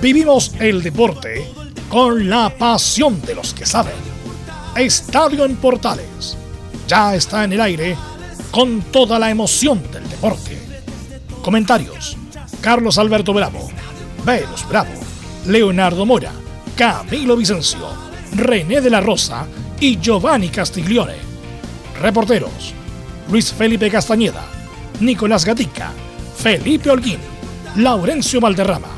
Vivimos el deporte con la pasión de los que saben. Estadio en Portales ya está en el aire con toda la emoción del deporte. Comentarios: Carlos Alberto Bravo, Velos Bravo, Leonardo Mora, Camilo Vicencio, René de la Rosa y Giovanni Castiglione. Reporteros: Luis Felipe Castañeda, Nicolás Gatica, Felipe Holguín, Laurencio Valderrama,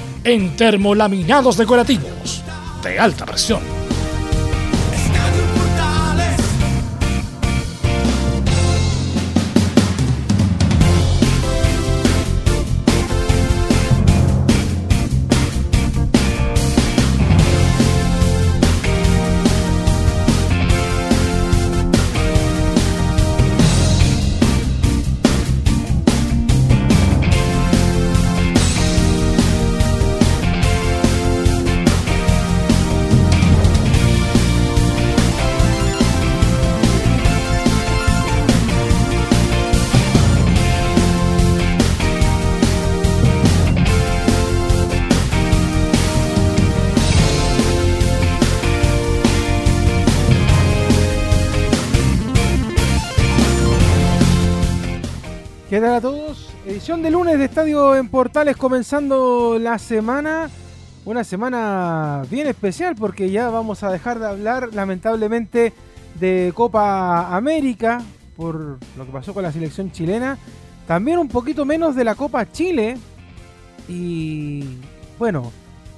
en termolaminados decorativos de alta presión. Edición de lunes de Estadio en Portales comenzando la semana. Una semana bien especial porque ya vamos a dejar de hablar lamentablemente de Copa América por lo que pasó con la selección chilena. También un poquito menos de la Copa Chile. Y bueno,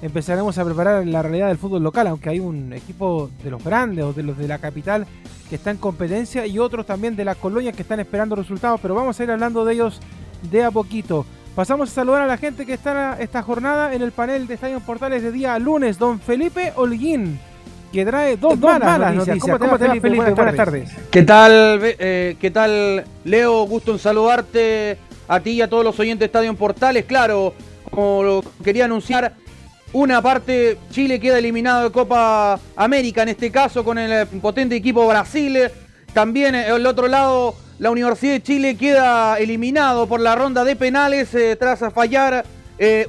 empezaremos a preparar la realidad del fútbol local, aunque hay un equipo de los grandes o de los de la capital que está en competencia y otros también de las colonias que están esperando resultados, pero vamos a ir hablando de ellos de a poquito. Pasamos a saludar a la gente que está esta jornada en el panel de Estadio Portales de día lunes, don Felipe Holguín, que trae dos, malas, noticias. ¿Cómo, te va, Felipe? Buenas, tardes. ¿Qué tal, eh, ¿Qué tal, Leo? Gusto en saludarte a ti y a todos los oyentes de Estadio Portales. Claro, como lo quería anunciar, una parte, Chile queda eliminado de Copa América, en este caso con el eh, potente equipo Brasil. También eh, el otro lado, la Universidad de Chile queda eliminado por la ronda de penales eh, tras fallar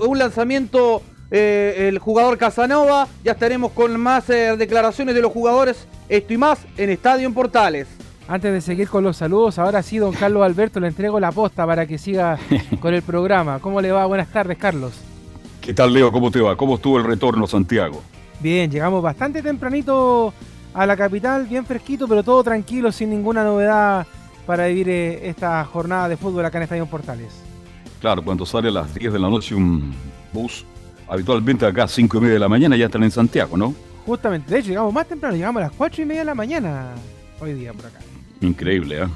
un lanzamiento el jugador Casanova. Ya estaremos con más declaraciones de los jugadores, esto y más en Estadio en Portales. Antes de seguir con los saludos, ahora sí, don Carlos Alberto, le entrego la posta para que siga con el programa. ¿Cómo le va? Buenas tardes, Carlos. ¿Qué tal, Leo? ¿Cómo te va? ¿Cómo estuvo el retorno, Santiago? Bien, llegamos bastante tempranito a la capital, bien fresquito, pero todo tranquilo, sin ninguna novedad para vivir eh, esta jornada de fútbol acá en Estadio Portales. Claro, cuando sale a las 10 de la noche un bus, habitualmente acá a 5 y media de la mañana ya están en Santiago, ¿no? Justamente, de hecho llegamos más temprano, llegamos a las 4 y media de la mañana hoy día por acá. Increíble, ¿eh?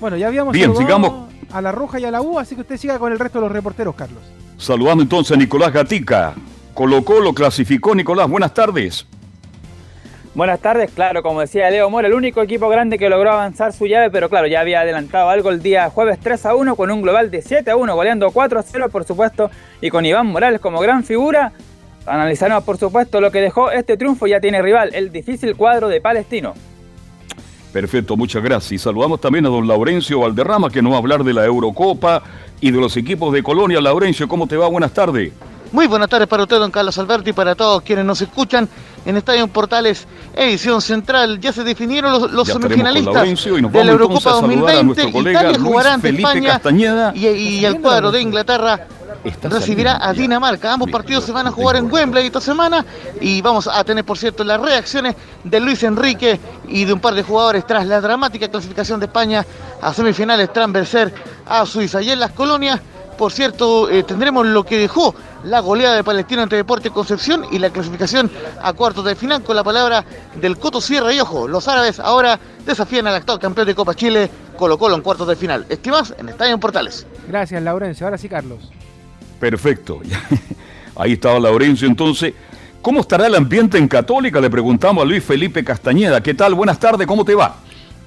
Bueno, ya habíamos Bien, sigamos. a la Roja y a la U, así que usted siga con el resto de los reporteros, Carlos. Saludando entonces a Nicolás Gatica. Colo Colo clasificó, Nicolás, buenas tardes. Buenas tardes, claro, como decía Leo Mora, el único equipo grande que logró avanzar su llave, pero claro, ya había adelantado algo el día jueves 3 a 1 con un global de 7 a 1, goleando 4 a 0 por supuesto, y con Iván Morales como gran figura. Analizaremos por supuesto lo que dejó este triunfo, ya tiene rival, el difícil cuadro de Palestino. Perfecto, muchas gracias. Y saludamos también a don Laurencio Valderrama, que nos va a hablar de la Eurocopa y de los equipos de Colonia. Laurencio, ¿cómo te va? Buenas tardes. Muy buenas tardes para usted, don Carlos Alberto, y para todos quienes nos escuchan en Estadio Portales, edición central. Ya se definieron los, semifinalistas de la Eurocopa 2020. Italia jugará ante España y, y el cuadro de Inglaterra recibirá a Dinamarca. Ambos partidos se van a jugar en Wembley esta semana y vamos a tener, por cierto, las reacciones de Luis Enrique y de un par de jugadores tras la dramática clasificación de España a semifinales tras vencer a Suiza. Y en las colonias, por cierto, eh, tendremos lo que dejó la goleada de Palestino entre Deporte y Concepción y la clasificación a cuartos de final con la palabra del Coto Sierra y ojo, los árabes ahora desafían al actual campeón de Copa Chile, Colo Colo en cuartos de final. Estimas en Estadio Portales. Gracias, Laurencio. Ahora sí, Carlos. Perfecto. Ahí estaba Laurencio entonces. ¿Cómo estará el ambiente en Católica? Le preguntamos a Luis Felipe Castañeda. ¿Qué tal? Buenas tardes, ¿cómo te va?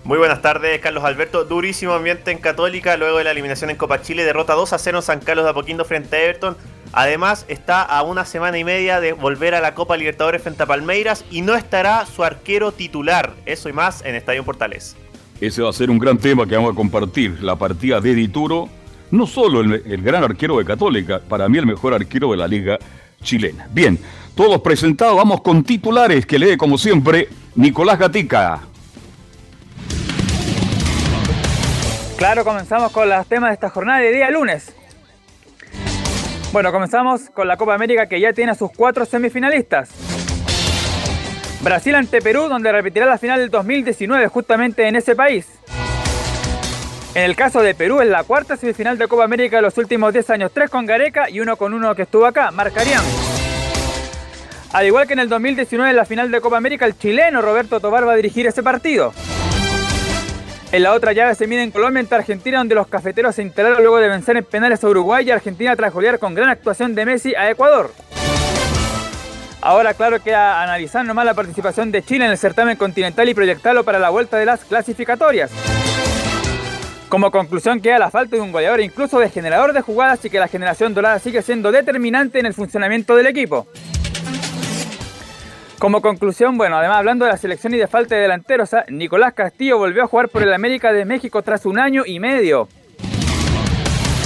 Muy buenas tardes, Carlos Alberto. Durísimo ambiente en Católica luego de la eliminación en Copa Chile. Derrota 2 a 0 en San Carlos de Apoquindo frente a Everton. Además, está a una semana y media de volver a la Copa Libertadores frente a Palmeiras y no estará su arquero titular. Eso y más en Estadio Portales. Ese va a ser un gran tema que vamos a compartir. La partida de Dituro no solo el, gran arquero de Católica, para mí el mejor arquero de la liga chilena. Bien, todos presentados, vamos con titulares que lee como siempre Nicolás Gatica. Claro, comenzamos con los temas de esta jornada de día lunes. Bueno, comenzamos con la Copa América que ya tiene a sus cuatro semifinalistas. Brasil ante Perú, donde repetirá la final del 2019 justamente en ese país. En el caso de Perú, es la cuarta semifinal de Copa América de los últimos 10 años, tres con Gareca y uno con uno que estuvo acá, marcarían. Al igual que en el 2019 en la final de Copa América, el chileno Roberto Tobar va a dirigir ese partido. En la otra llave se mide en Colombia ante Argentina, donde los cafeteros se instalaron luego de vencer en penales a Uruguay y Argentina tras golear con gran actuación de Messi a Ecuador. Ahora, claro que a analizar nomás la participación de Chile en el certamen continental y proyectarlo para la vuelta de las clasificatorias. Como conclusión queda la falta de un goleador incluso de generador de jugadas y que la generación dorada sigue siendo determinante en el funcionamiento del equipo. Como conclusión, bueno, además hablando de la selección y de falta de delanteros. Nicolás Castillo volvió a jugar por el América de México tras un año y medio.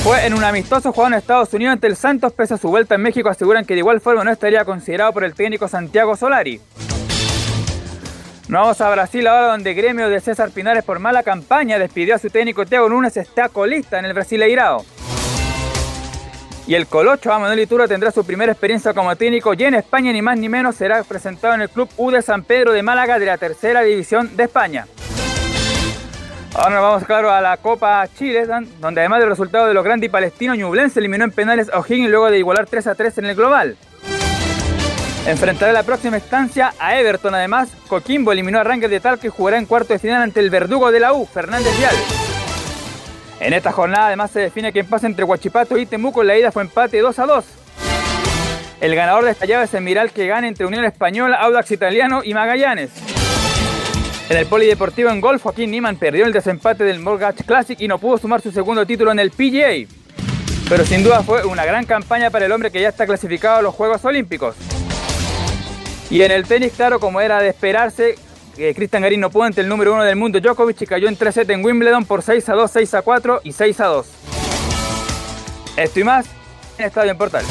Fue en un amistoso jugado en Estados Unidos ante el Santos, pese a su vuelta en México, aseguran que de igual forma no estaría considerado por el técnico Santiago Solari. Nos vamos a Brasil ahora donde gremio de César Pinares por mala campaña despidió a su técnico Thiago Nunes, está colista en el Brasileirao. Y el Colocho, Manuel Ituro, tendrá su primera experiencia como técnico y en España ni más ni menos será presentado en el club U de San Pedro de Málaga de la tercera división de España. Ahora nos vamos, claro, a la Copa Chile, donde además del resultado de los grandes palestinos, Ñublense eliminó en penales a O'Higgins luego de igualar 3 a 3 en el global. Enfrentará la próxima instancia a Everton. Además, Coquimbo eliminó a Rangers de Talca y jugará en cuarto de final ante el verdugo de la U, Fernández Vial. En esta jornada además se define quién pasa entre Huachipato y Temuco. La ida fue empate 2 a 2. El ganador de esta llave es el Miral que gana entre Unión Española, Audax Italiano y Magallanes. En el Polideportivo en golf, Joaquín Niman perdió el desempate del Mortgage Classic y no pudo sumar su segundo título en el PGA. Pero sin duda fue una gran campaña para el hombre que ya está clasificado a los Juegos Olímpicos. Y en el tenis, claro, como era de esperarse, eh, Cristian Garín no pudo ante el número uno del mundo Djokovic y cayó en 3 7 en Wimbledon por 6 a 2, 6 a 4 y 6 a 2. Esto y más en Estadio en Portal.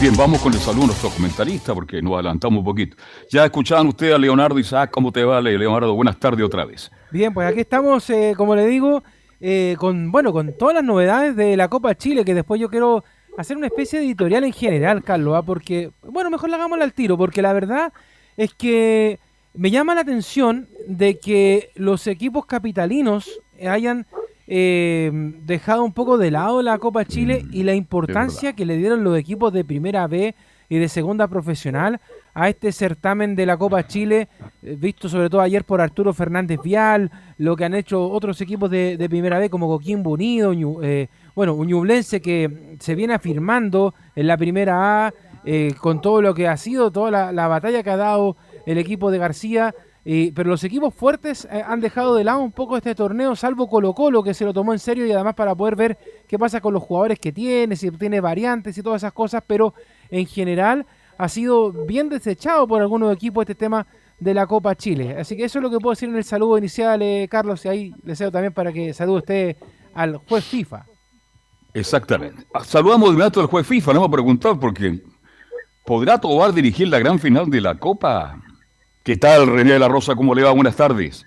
Bien, vamos con el saludo a nuestro comentarista porque nos adelantamos un poquito. Ya escuchaban ustedes a Leonardo Isaac, ¿cómo te va, Leonardo? Buenas tardes otra vez. Bien, pues aquí estamos, eh, como le digo, eh, con bueno, con todas las novedades de la Copa Chile, que después yo quiero hacer una especie de editorial en general, Carlos, ¿ah? porque, bueno, mejor la hagámosla al tiro, porque la verdad es que me llama la atención de que los equipos capitalinos hayan eh, dejado un poco de lado la Copa Chile y la importancia que le dieron los equipos de primera B y de segunda profesional a este certamen de la Copa Chile, eh, visto sobre todo ayer por Arturo Fernández Vial, lo que han hecho otros equipos de, primera B como Coquimbo Unido, eh, bueno, un Ñublense que se viene afirmando en la primera A eh, con todo lo que ha sido, toda la, batalla que ha dado el equipo de García. pero los equipos fuertes eh, han dejado de lado un poco este torneo, salvo Colo Colo, que se lo tomó en serio y además para poder ver qué pasa con los jugadores que tiene, si tiene variantes y todas esas cosas, pero en general ha sido bien desechado por algunos equipos este tema de la Copa Chile. Así que eso es lo que puedo decir en el saludo inicial, eh, Carlos, y ahí le también para que salude usted al juez FIFA. Exactamente. Ah, saludamos de inmediato al juez FIFA, no hemos preguntado porque ¿podrá Tobar dirigir la gran final de la Copa? ¿Qué tal, René de la Rosa? ¿Cómo le va? Buenas tardes.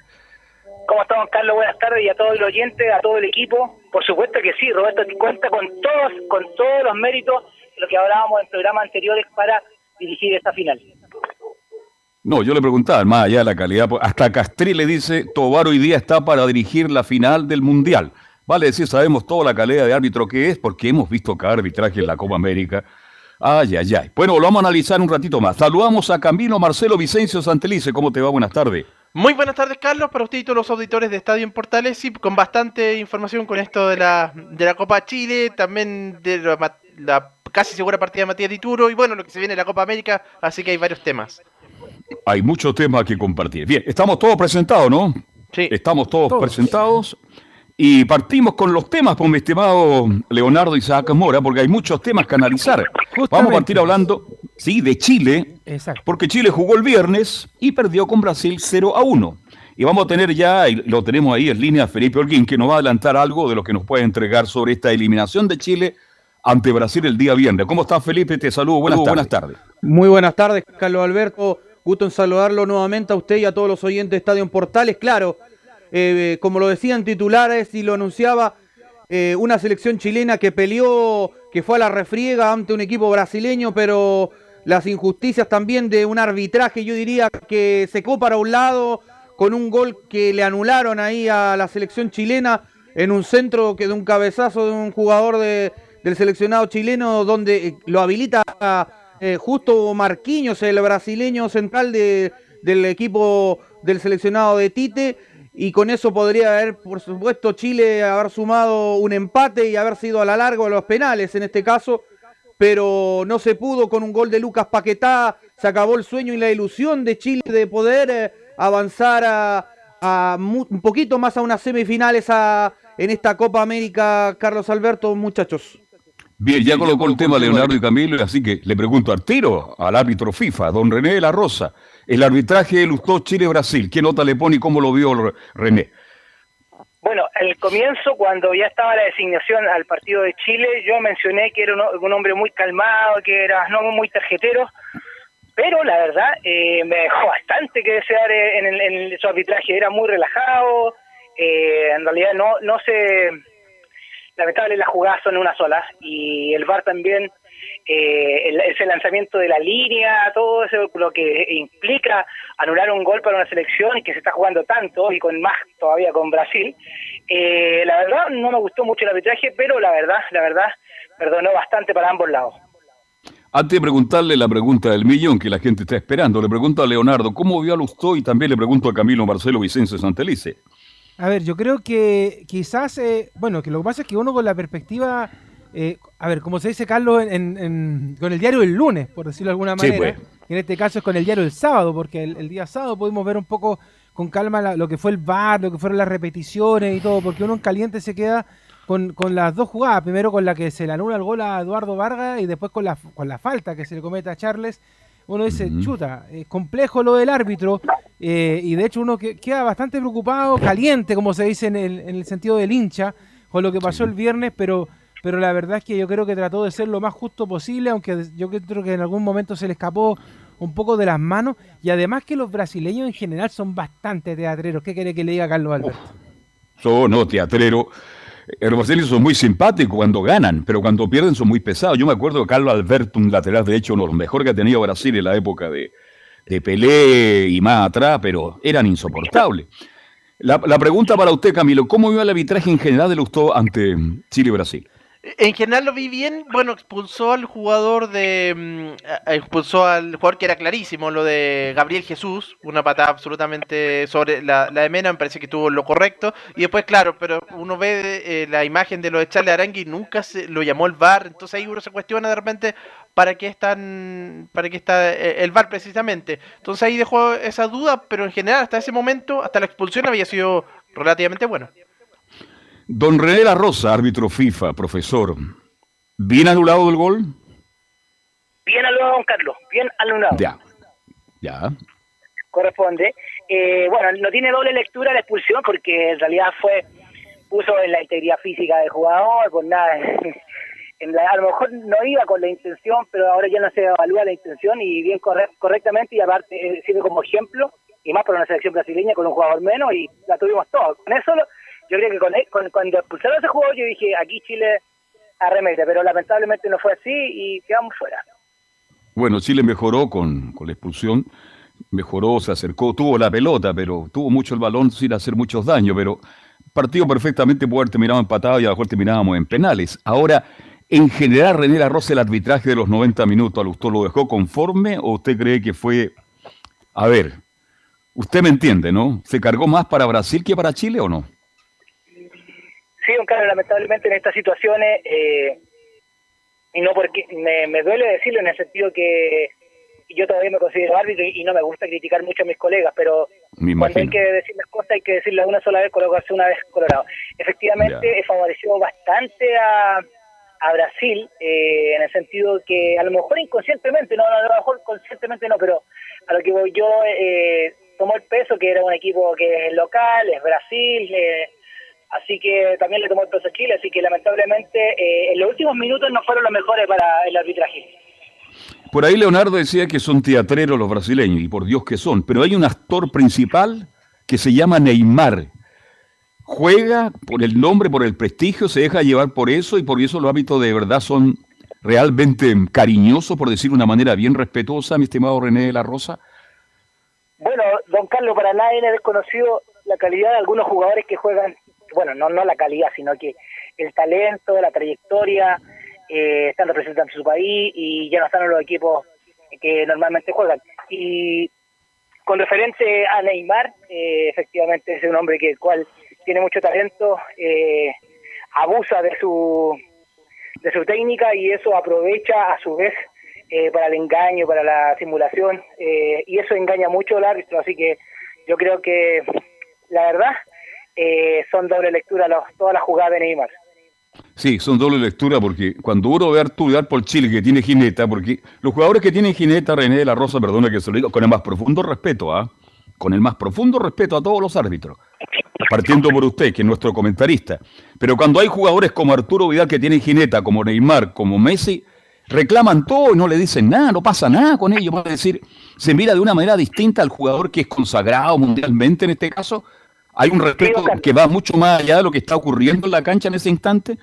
¿Cómo estamos, Carlos? Buenas tardes y a todos los oyentes, a todo el equipo. Por supuesto que sí, Roberto cuenta con todos, con todos los méritos de lo que hablábamos en programas anteriores para dirigir esta final. No, yo le preguntaba, más allá de la calidad, pues, hasta Castri le dice, Tobar hoy día está para dirigir la final del Mundial. Vale decir, sabemos toda la calidad de árbitro que es, porque hemos visto cada arbitraje en la Copa América. Ay, ay, ay. Bueno, lo vamos a analizar un ratito más. Saludamos a Camilo Marcelo Vicencio Santelice. ¿Cómo te va? Buenas tardes. Muy buenas tardes, Carlos, para usted y todos los auditores de Estadio en Portales. y con bastante información con esto de la, de la Copa Chile, también de la, casi segura partida de Matías Dituro y bueno, lo que se viene en la Copa América, así que hay varios temas. Hay muchos temas que compartir. Bien, estamos todos presentados, ¿no? Sí. Estamos todos, presentados. Y partimos con los temas, con mi estimado Leonardo Isaac Mora, porque hay muchos temas que analizar. Vamos a partir hablando, sí, de Chile, Exacto. porque Chile jugó el viernes y perdió con Brasil 0 a 1. Y vamos a tener ya, y lo tenemos ahí en línea, Felipe Holguín, que nos va a adelantar algo de lo que nos puede entregar sobre esta eliminación de Chile ante Brasil el día viernes. ¿Cómo estás, Felipe? Te saludo. Buenas, tardes. buenas tardes. Muy buenas tardes, Carlos Alberto. Gusto en saludarlo nuevamente a usted y a todos los oyentes de Estadio en Portales. Claro, eh, como lo decían titulares y lo anunciaba, eh, una selección chilena que peleó, que fue a la refriega ante un equipo brasileño, pero las injusticias también de un arbitraje, yo diría que secó para un lado con un gol que le anularon ahí a la selección chilena en un centro que de un cabezazo de un jugador de, del seleccionado chileno donde eh, lo habilita eh, justo Marquinhos, el brasileño central de, del equipo del seleccionado de Tite. Y con eso podría haber, por supuesto, Chile haber sumado un empate y haber sido a la larga a los penales en este caso. Pero no se pudo con un gol de Lucas Paquetá. Se acabó el sueño y la ilusión de Chile de poder eh, avanzar a, a un poquito más a unas semifinales a, en esta Copa América, Carlos Alberto, muchachos. Bien, ya colocó el tema Leonardo y Camilo, así que le pregunto al tiro al árbitro FIFA, don René de la Rosa. El arbitraje de Lustó Chile-Brasil, ¿qué nota le pone y cómo lo vio René? Bueno, al comienzo, cuando ya estaba la designación al partido de Chile, yo mencioné que era un, hombre muy calmado, que era no muy tarjetero, pero la verdad eh, me dejó bastante que desear en, el, en su arbitraje, era muy relajado, eh, en realidad no no se lamentable las jugadas son una sola y el VAR también eh, el, ese lanzamiento de la línea todo eso lo que implica anular un gol para una selección y que se está jugando tanto y con más todavía con Brasil eh, la verdad no me gustó mucho el arbitraje pero la verdad la verdad perdonó bastante para ambos lados antes de preguntarle la pregunta del millón que la gente está esperando, le pregunto a Leonardo, ¿cómo vio a Lustó? Y también le pregunto a Camilo Marcelo Vicencio Santelice. A ver, yo creo que quizás, eh, bueno, que lo que pasa es que uno con la perspectiva, eh, a ver, como se dice Carlos, en, en, con el diario del lunes, por decirlo de alguna manera, pues. y en este caso es con el diario del sábado, porque el, el día sábado pudimos ver un poco con calma la, lo que fue el VAR, lo que fueron las repeticiones y todo, porque uno en caliente se queda con, con las dos jugadas, primero con la que se le anula el gol a Eduardo Vargas y después con la, con la falta que se le comete a Charles. Uno dice, chuta, es complejo lo del árbitro, eh, y de hecho uno que, queda bastante preocupado, caliente, como se dice en el, en el sentido del hincha, con lo que pasó el viernes, pero, pero la verdad es que yo creo que trató de ser lo más justo posible, aunque yo creo que en algún momento se le escapó un poco de las manos, y además que los brasileños en general son bastante teatreros. ¿Qué quiere que le diga Carlos Alberto? Son, no, teatrero. Eh, Los brasileños son muy simpáticos cuando ganan, pero cuando pierden son muy pesados. Yo me acuerdo de Carlos Alberto, un lateral de hecho, uno de los mejores que ha tenido Brasil en la época de, de Pelé y más atrás, pero eran insoportables. La, la pregunta para usted, Camilo, ¿cómo vio el arbitraje en general de Lustó ante Chile y Brasil? En general lo vi bien, bueno, expulsó al jugador de... mm, expulsó al jugador que era clarísimo, lo de Gabriel Jesús, una patada absolutamente sobre la, la de Mena, me parece que tuvo lo correcto, y después, claro, pero uno ve eh, la imagen de lo de Charles Arangui y nunca se, lo llamó el VAR, entonces ahí uno se cuestiona de repente para qué están para qué está eh, el VAR precisamente. Entonces ahí dejó esa duda, pero en general hasta ese momento, hasta la expulsión había sido relativamente bueno. Don René La Rosa, árbitro FIFA, profesor, ¿bien anulado el gol? bien anulado don Carlos bien anulado Ya, ya. corresponde. Eh, bueno, no tiene doble lectura la expulsión porque en realidad fue puso en la integridad física del jugador, por nada. En la- a lo mejor no iba con la intención, pero ahora ya no se evalúa la intención y bien corre- correctamente y aparte eh, sirve como ejemplo y más para una selección brasileña con un jugador menos y la tuvimos todos. Con eso lo- yo creo que con, cuando expulsaron ese jugador yo dije aquí Chile arremete, pero lamentablemente no fue así y quedamos fuera. Bueno, Chile mejoró con, con la expulsión, mejoró, se acercó, tuvo la pelota, pero tuvo mucho el balón sin hacer muchos daños, pero partido perfectamente pudo haber terminado empatado y a lo mejor terminábamos en penales. Ahora, en general, René Rosa, el arbitraje de los 90 minutos, ¿a usted lo dejó conforme o usted cree que fue, a ver, usted me entiende, ¿no? ¿Se cargó más para Brasil que para Chile o no? Sí, don Carlos, lamentablemente en estas situaciones eh, y no porque me, me duele decirlo en el sentido que yo todavía me considero árbitro y, no me gusta criticar mucho a mis colegas, pero cuando hay que decir las cosas hay que decirlas una sola vez, colocarse una vez colorado. Efectivamente, he favorecido bastante a, a Brasil, eh, en el sentido que a lo mejor inconscientemente, no, a lo mejor conscientemente no, pero a lo que voy yo, eh, tomó el peso que era un equipo que es local, es Brasil, eh, así que también le tomó el peso Chile, así que lamentablemente eh, en los últimos minutos no fueron los mejores para el arbitraje. Por ahí Leonardo decía que son teatreros los brasileños, y por Dios que son, pero hay un actor principal que se llama Neymar. Juega por el nombre, por el prestigio, se deja llevar por eso y por eso los hábitos de verdad son realmente cariñosos, por decir de una manera bien respetuosa, mi estimado René de la Rosa. Bueno, don Carlos, para nadie es desconocido la calidad de algunos jugadores que juegan, bueno, no, no la calidad, sino que el talento, la trayectoria, eh, están representando su país y ya no están en los equipos que normalmente juegan. Y con referente a Neymar, eh, efectivamente es un hombre que cual tiene mucho talento, eh, abusa de su de su técnica y eso aprovecha a su vez eh, para el engaño, para la simulación y eso engaña mucho al árbitro, así que yo creo que la verdad son doble lectura los, todas las jugadas de Neymar. Sí, son doble lectura porque cuando uno ve a Arturo por Chile que tiene jineta, porque los jugadores que tienen jineta, René de la Rosa, perdona que se lo diga, con el más profundo respeto, ¿ah? Con el más profundo respeto a todos los árbitros. Partiendo por usted, que es nuestro comentarista. Pero cuando hay jugadores como Arturo Vidal que tienen jineta, como Neymar, como Messi, reclaman todo y no le dicen nada, no pasa nada con ellos. Es decir, se mira de una manera distinta al jugador que es consagrado mundialmente en este caso. Hay un respeto que va mucho más allá de lo que está ocurriendo en la cancha en ese instante.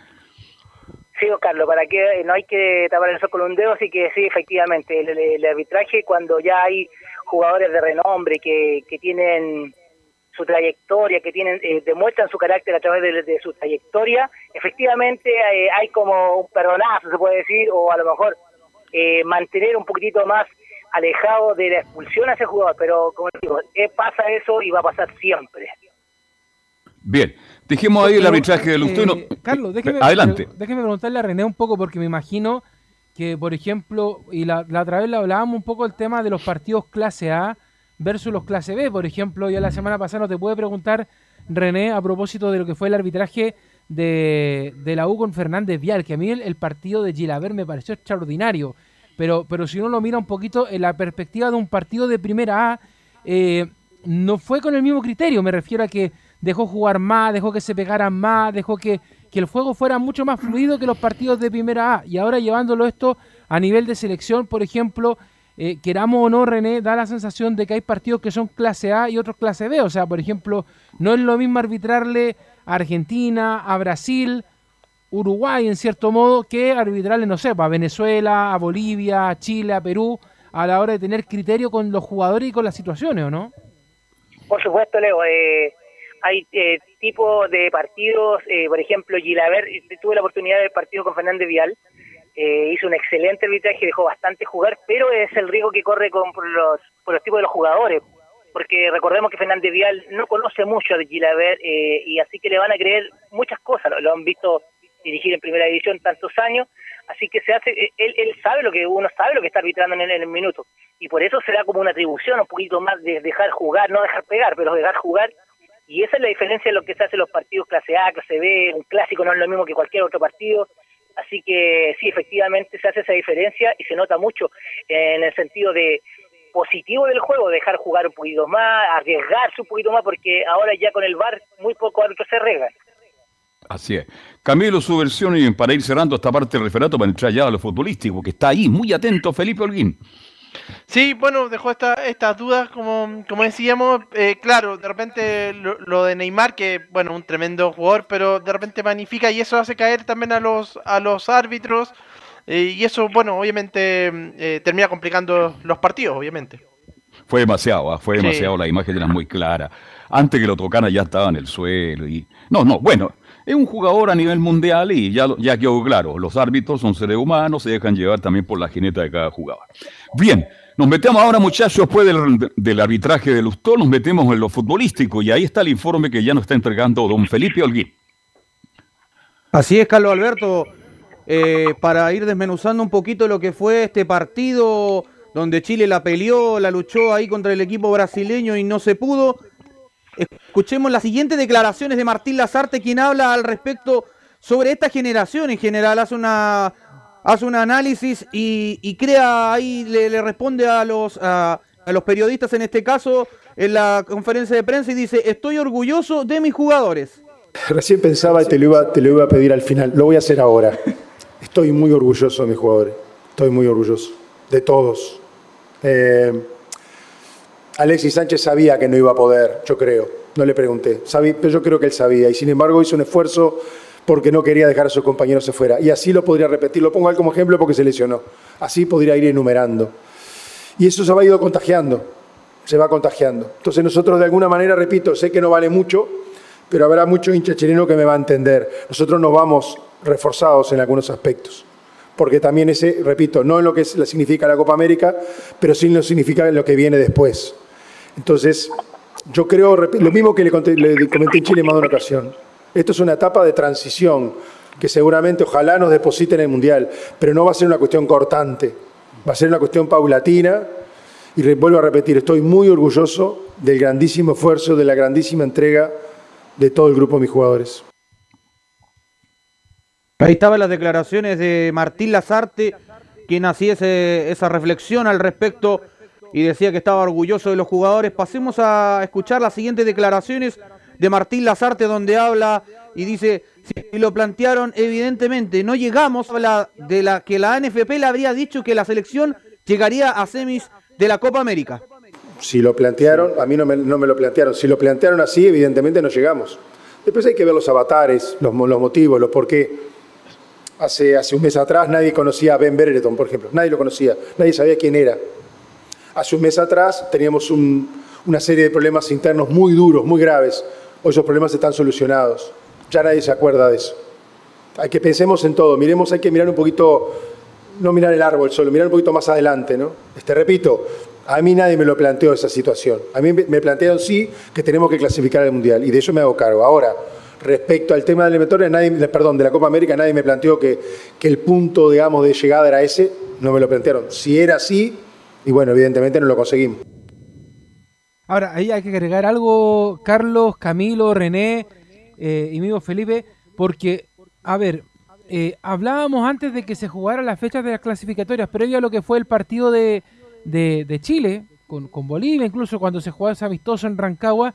Sí, Carlos, para que no hay que tapar el sol con un dedo, así que sí, efectivamente, el, arbitraje cuando ya hay jugadores de renombre que, que tienen su trayectoria, que tienen eh, demuestran su carácter a través de, su trayectoria, efectivamente eh, hay como un perdonazo, se puede decir, o a lo mejor eh, mantener un poquitito más alejado de la expulsión a ese jugador, pero como digo, pasa eso y va a pasar siempre. Bien, Dejemos ahí el arbitraje del usted. Eh, Carlos, déjeme, Adelante. déjeme preguntarle a René un poco, porque me imagino que, por ejemplo, y la, otra vez le hablábamos un poco del tema de los partidos clase A versus los clase B. Por ejemplo, ya la semana pasada no te puede preguntar, René, a propósito de lo que fue el arbitraje de, la U con Fernández Vial, que a mí el, partido de Gilaver me pareció extraordinario. Pero, pero si uno lo mira un poquito en la perspectiva de un partido de primera A, eh, no fue con el mismo criterio. Me refiero a que dejó jugar más, dejó que se pegaran más, dejó que, el juego fuera mucho más fluido que los partidos de primera A. Y ahora llevándolo esto a nivel de selección, por ejemplo, eh, queramos o no, René, da la sensación de que hay partidos que son clase A y otros clase B. O sea, por ejemplo, no es lo mismo arbitrarle a Argentina, a Brasil, Uruguay en cierto modo, que arbitrarle, no sé, a Venezuela, a Bolivia, a Chile, a Perú, a la hora de tener criterio con los jugadores y con las situaciones, ¿o no? Por supuesto, Leo. Eh, hay eh, tipos de partidos, eh, por ejemplo, Gilaver, tuve la oportunidad del partido con Fernández Vial, eh, hizo un excelente arbitraje, dejó bastante jugar, pero es el riesgo que corre con por los, por los tipos de los jugadores, porque recordemos que Fernández Vial no conoce mucho de Gilaver eh, y así que le van a creer muchas cosas, lo, han visto dirigir en primera división tantos años, así que se hace, él, él sabe lo que uno sabe lo que está arbitrando en el, en el minuto y por eso será como una atribución un poquito más de dejar jugar, no dejar pegar, pero dejar jugar y esa es la diferencia de lo que se hace en los partidos clase A, clase B, un clásico no es lo mismo que cualquier otro partido, así que sí, efectivamente se hace esa diferencia y se nota mucho en el sentido de positivo del juego, dejar jugar un poquito más, arriesgarse un poquito más, porque ahora ya con el VAR muy poco árbitros se arriesgan. Así es. Camilo, su versión y para ir cerrando esta parte del referato para entrar ya a lo futbolístico, que está ahí, muy atento Felipe Holguín. Sí, bueno, dejó esta, estas dudas, como, como decíamos, eh, claro, de repente lo, de Neymar, que bueno, un tremendo jugador, pero de repente magnifica y eso hace caer también a los, a los árbitros eh, y eso, bueno, obviamente eh, termina complicando los partidos, obviamente. Fue demasiado, ¿ah? fue demasiado, la imagen era muy clara. Antes que lo tocaran ya estaba en el suelo y... No, no, bueno, es un jugador a nivel mundial y ya, quedó claro, los árbitros son seres humanos, se dejan llevar también por la jineta de cada jugador. Bien, nos metemos ahora, muchachos, después del, arbitraje de Lustó, nos metemos en lo futbolístico y ahí está el informe que ya nos está entregando don Felipe Holguín. Así es, Carlos Alberto. eh, para ir desmenuzando un poquito lo que fue este partido donde Chile la peleó, la luchó ahí contra el equipo brasileño y no se pudo. Escuchemos las siguientes declaraciones de Martín Lazarte, quien habla al respecto sobre esta generación en general, hace una hace un análisis y, crea ahí, le, responde a los, a, los periodistas en este caso en la conferencia de prensa y dice, estoy orgulloso de mis jugadores. Recién pensaba y te lo, iba, te lo iba a pedir al final, lo voy a hacer ahora. Estoy muy orgulloso de mis jugadores, estoy muy orgulloso, de todos. Eh, Alexis Sánchez sabía que no iba a poder, yo creo, no le pregunté, pero yo creo que él sabía y sin embargo hizo un esfuerzo porque no quería dejar a sus compañeros afuera. Y así lo podría repetir, lo pongo él como ejemplo porque se lesionó. Así podría ir enumerando. Y eso se va ido contagiando, se va contagiando. Entonces nosotros de alguna manera, repito, sé que no vale mucho, pero habrá mucho hincha chileno que me va a entender. Nosotros nos vamos reforzados en algunos aspectos. Porque también ese, repito, no en lo que significa la Copa América, pero sí lo significa en lo que viene después. Entonces, yo creo, lo mismo que le, comenté en Chile más de una ocasión, esto es una etapa de transición que seguramente ojalá nos deposite en el Mundial, pero no va a ser una cuestión cortante, va a ser una cuestión paulatina. Y vuelvo a repetir, estoy muy orgulloso del grandísimo esfuerzo, de la grandísima entrega de todo el grupo de mis jugadores. Ahí estaban las declaraciones de Martín Lazarte, quien hacía esa reflexión al respecto y decía que estaba orgulloso de los jugadores. Pasemos a escuchar las siguientes declaraciones de Martín Lazarte donde habla y dice, si lo plantearon evidentemente, no llegamos, habla de la que la NFP le habría dicho que la selección llegaría a semis de la Copa América. Si lo plantearon, a mí no me, lo plantearon, si lo plantearon así, evidentemente no llegamos. Después hay que ver los avatares, los, los motivos, los por qué. Hace, hace un mes atrás nadie conocía a Ben Brereton, por ejemplo, nadie lo conocía, nadie sabía quién era. Hace un mes atrás teníamos una serie de problemas internos muy duros, muy graves, Hoy esos problemas están solucionados. Ya nadie se acuerda de eso. Hay que pensemos en todo. Miremos, hay que mirar un poquito, no mirar el árbol solo, mirar un poquito más adelante, ¿no? Este, repito, a mí nadie me lo planteó esa situación. A mí me plantearon sí que tenemos que clasificar al Mundial y de eso me hago cargo. Ahora, respecto al tema de eliminatoria, nadie, perdón, de la Copa América, nadie me planteó que, que el punto, digamos, de llegada era ese, no me lo plantearon. Si era así, y bueno, evidentemente no lo conseguimos. Ahora, ahí hay que agregar algo, Carlos, Camilo, René eh, y mismo Felipe, porque, a ver, eh, hablábamos antes de que se jugaran las fechas de las clasificatorias, previo a lo que fue el partido de, Chile, con, Bolivia, incluso cuando se jugaba ese amistoso en Rancagua,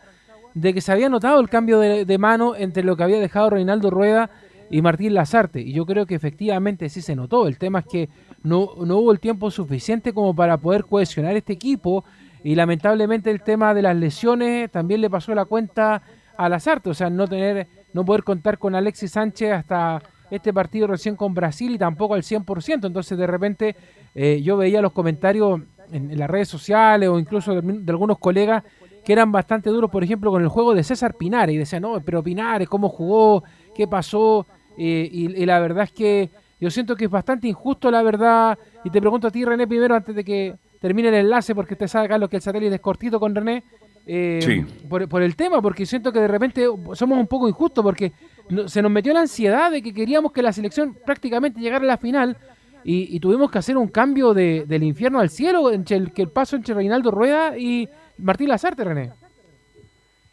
de que se había notado el cambio de, mano entre lo que había dejado Reinaldo Rueda y Martín Lazarte. Y yo creo que efectivamente sí se notó. El tema es que no, no hubo el tiempo suficiente como para poder cohesionar este equipo y lamentablemente el tema de las lesiones también le pasó la cuenta a Lazarte, o sea, no tener, no poder contar con Alexis Sánchez hasta este partido recién con Brasil y tampoco al 100%. Entonces, de repente, eh, yo veía los comentarios en, las redes sociales o incluso de, algunos colegas que eran bastante duros, por ejemplo, con el juego de César Pinares. Y decían, no, pero Pinares, ¿cómo jugó? ¿Qué pasó? Eh, y, la verdad es que yo siento que es bastante injusto, la verdad. Y te pregunto a ti, René, primero, antes de que termine el enlace porque te sabe, Carlos, que el satélite es cortito con René. Eh, por, el tema, porque siento que de repente somos un poco injustos porque se nos metió la ansiedad de que queríamos que la selección prácticamente llegara a la final y, tuvimos que hacer un cambio de, del infierno al cielo, entre el, que el paso entre Reinaldo Rueda y Martín Lazarte, René.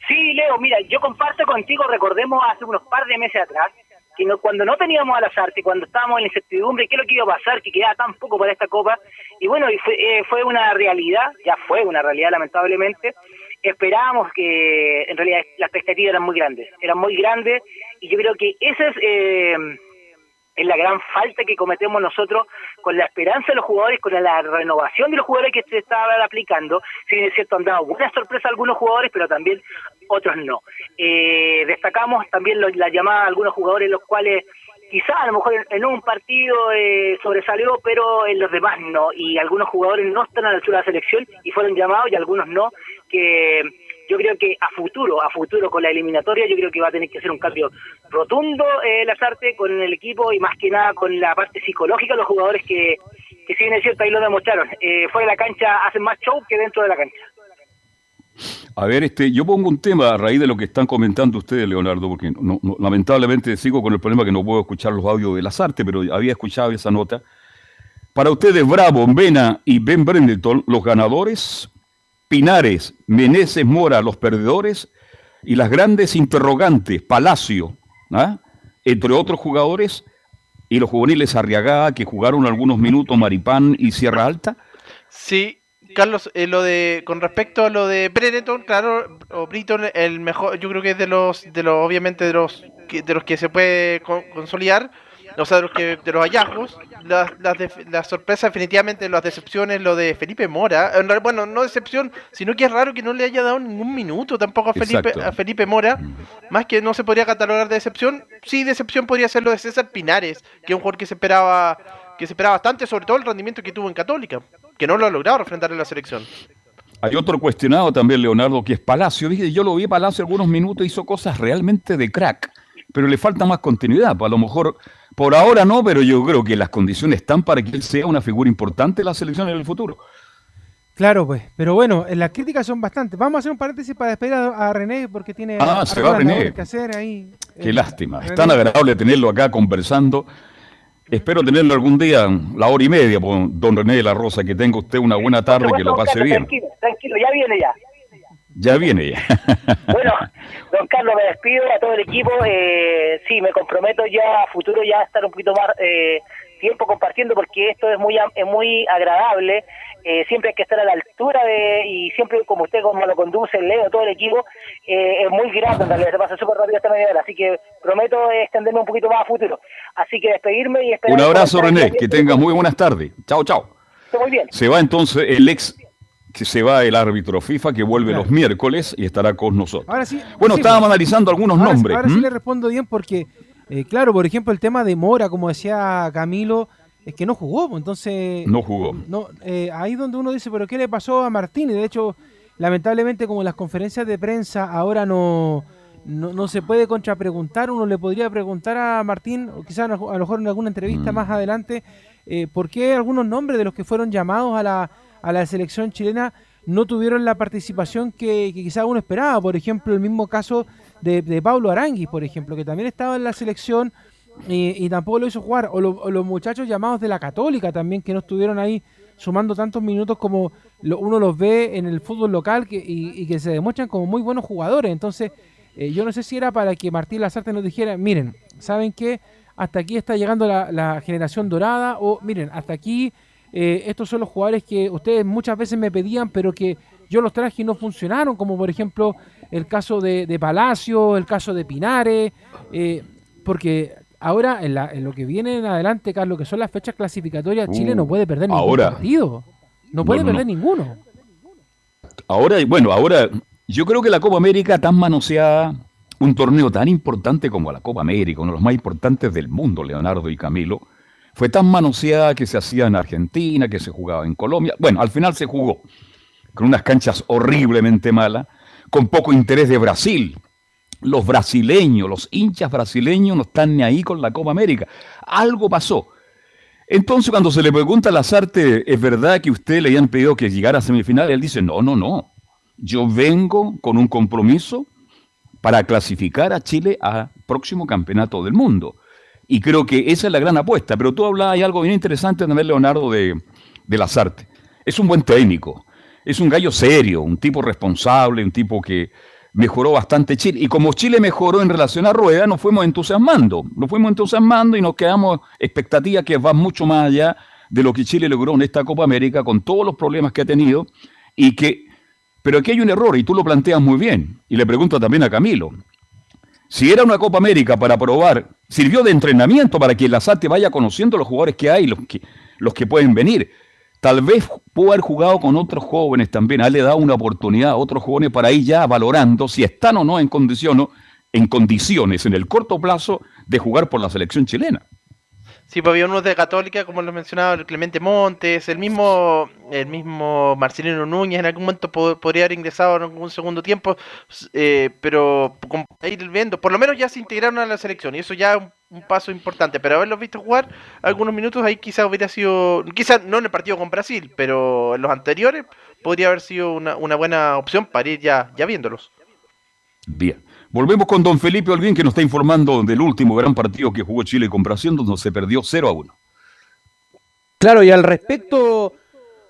Sí, Leo, mira, yo comparto contigo, recordemos hace unos par de meses atrás, que cuando no teníamos a Lazarte, cuando estábamos en incertidumbre, qué es lo que iba a pasar, que quedaba tan poco para esta Copa, y bueno, y fue, eh, fue una realidad, ya fue una realidad lamentablemente, esperábamos que en realidad las expectativas eran muy grandes, eran muy grandes, y yo creo que esa es... Eh, es la gran falta que cometemos nosotros con la esperanza de los jugadores, con la renovación de los jugadores que se estaban aplicando. Si bien es cierto, han dado buena sorpresa algunos jugadores, pero también otros no. Eh, destacamos también la llamada de algunos jugadores, los cuales quizá a lo mejor en, un partido eh, sobresalió, pero en los demás no. Y algunos jugadores no están a la altura de la selección y fueron llamados y algunos no, que yo creo que a futuro, a futuro con la eliminatoria, yo creo que va a tener que ser un cambio rotundo eh, Lazarte con el equipo y más que nada con la parte psicológica los jugadores que, que si bien es cierto, ahí lo demostraron. Eh, fuera de la cancha hacen más show que dentro de la cancha. A ver, este, yo pongo un tema a raíz de lo que están comentando ustedes, Leonardo, porque lamentablemente sigo con el problema que no puedo escuchar los audios de las artes, pero había escuchado esa nota. Para ustedes, Bravo, Vena y Ben Brendelton, los ganadores, Pinares, Meneses Mora, los perdedores, y las grandes interrogantes, Palacio, ¿ah? entre otros jugadores, y los juveniles Arriagada, que jugaron algunos minutos, Maripán y Sierra Alta. Sí, Carlos, eh, lo de con respecto a lo de Brereton, claro, o Britton, el mejor, yo creo que es de los, de los, obviamente de los, de los que se puede consolidar, o sea, de los que, de los hallazgos, las, las, sorpresas definitivamente, las decepciones, lo de Felipe Mora, bueno, no decepción, sino que es raro que no le haya dado ningún minuto tampoco a Felipe, a Felipe Mora, más que no se podría catalogar de decepción, sí, decepción podría ser lo de César Pinares, que es un jugador que se esperaba, que se esperaba bastante, sobre todo el rendimiento que tuvo en Católica que no lo ha logrado refrentar en la selección. Hay otro cuestionado también, Leonardo, que es Palacio. Yo lo vi Palacio algunos minutos, hizo cosas realmente de crack, pero le falta más continuidad. Pues a lo mejor, por ahora no, pero yo creo que las condiciones están para que él sea una figura importante en la selección en el futuro. Claro, pues, pero bueno, las críticas son bastantes. Vamos a hacer un paréntesis para despedir a, René, porque tiene ah, se va René. que hacer ahí. Qué eh, lástima. Es tan agradable tenerlo acá conversando. Espero tenerlo algún día, la hora y media, don René de la Rosa, que tenga usted una buena tarde que lo pase bien. Tranquilo, tranquilo, ya viene ya. Ya viene ya. bueno, don Carlos, me despido a todo el equipo. Eh, sí, me comprometo ya a futuro ya a estar un poquito más eh, tiempo compartiendo porque esto es muy, es muy agradable eh, siempre hay que estar a la altura de, y siempre como usted como lo conduce, Leo, todo el equipo, eh, es muy grande en realidad, se pasa súper rápido esta media hora, así que prometo extenderme un poquito más a futuro. Así que despedirme y esperar... Un abrazo René, que tengas muy buenas tardes. Chao, chao. Muy bien. Se va entonces el ex que se va el árbitro FIFA que vuelve los miércoles y estará con nosotros. Ahora sí, bueno, estábamos analizando algunos nombres. Ahora sí le respondo bien porque, eh, claro, por ejemplo, el tema de Mora, como decía Camilo, es que no jugó, pues, entonces... No jugó. No, eh, ahí donde uno dice, pero ¿qué le pasó a Martín? Y de hecho, lamentablemente como las conferencias de prensa ahora no, no, se puede contrapreguntar, uno le podría preguntar a Martín, o quizás a lo mejor en alguna entrevista mm. más adelante, eh, por qué algunos nombres de los que fueron llamados a la, a la selección chilena no tuvieron la participación que, que quizás uno esperaba. Por ejemplo, el mismo caso de, Pablo Aranguis, por ejemplo, que también estaba en la selección y, tampoco lo hizo jugar. O, los muchachos llamados de la Católica también, que no estuvieron ahí sumando tantos minutos como uno los ve en el fútbol local que, y, que se demuestran como muy buenos jugadores. Entonces, eh, yo no sé si era para que Martín Lazarte nos dijera, miren, ¿saben qué? Hasta aquí está llegando la, generación dorada, o miren, hasta aquí eh, estos son los jugadores que ustedes muchas veces me pedían, pero que yo los traje y no funcionaron, como por ejemplo el caso de, Palacio, el caso de Pinares, eh, porque Ahora, en, lo que viene en adelante, Carlos, que son las fechas clasificatorias, Chile no uh, puede perder ningún partido. No puede perder ninguno. Ahora, bueno, ahora yo creo que la Copa América tan manoseada, un torneo tan importante como la Copa América, uno de los más importantes del mundo, Leonardo y Camilo, fue tan manoseada que se hacía en Argentina, que se jugaba en Colombia. Bueno, al final se jugó con unas canchas horriblemente malas, con poco interés de Brasil, los brasileños, los hinchas brasileños no están ni ahí con la Copa América. Algo pasó. Entonces, cuando se le pregunta a Lazarte, ¿es verdad que usted le habían pedido que llegara a semifinal? Él dice, no, no, no. Yo vengo con un compromiso para clasificar a Chile al próximo campeonato del mundo. Y creo que esa es la gran apuesta. Pero tú hablas, hay algo bien interesante ver Leonardo, de, de Lazarte. Es un buen técnico, es un gallo serio, un tipo responsable, un tipo que, mejoró bastante Chile. Y como Chile mejoró en relación a Rueda, nos fuimos entusiasmando. Nos fuimos entusiasmando y nos quedamos expectativas que van mucho más allá de lo que Chile logró en esta Copa América con todos los problemas que ha tenido y que pero aquí hay un error y tú lo planteas muy bien y le pregunto también a Camilo. Si era una Copa América para probar, sirvió de entrenamiento para que la SAT vaya conociendo los jugadores que hay, los que, los que pueden venir. Tal vez pudo haber jugado con otros jóvenes también, le dado una oportunidad a otros jóvenes para ir ya valorando si están o no en, condición, en condiciones en el corto plazo de jugar por la selección chilena. Sí, pues había unos de Católica, como lo mencionaba, el Clemente Montes, el mismo el mismo Marcelino Núñez en algún momento podría haber ingresado en algún segundo tiempo, eh, pero ir viendo, por lo menos ya se integraron a la selección y eso ya un paso importante, pero haberlos visto jugar algunos minutos ahí quizás hubiera sido, quizás no en el partido con Brasil, pero en los anteriores podría haber sido una, buena opción para ir ya, ya viéndolos. Bien. Volvemos con don Felipe Olguín que nos está informando del último gran partido que jugó Chile con Brasil, donde se perdió 0 a 1. Claro, y al respecto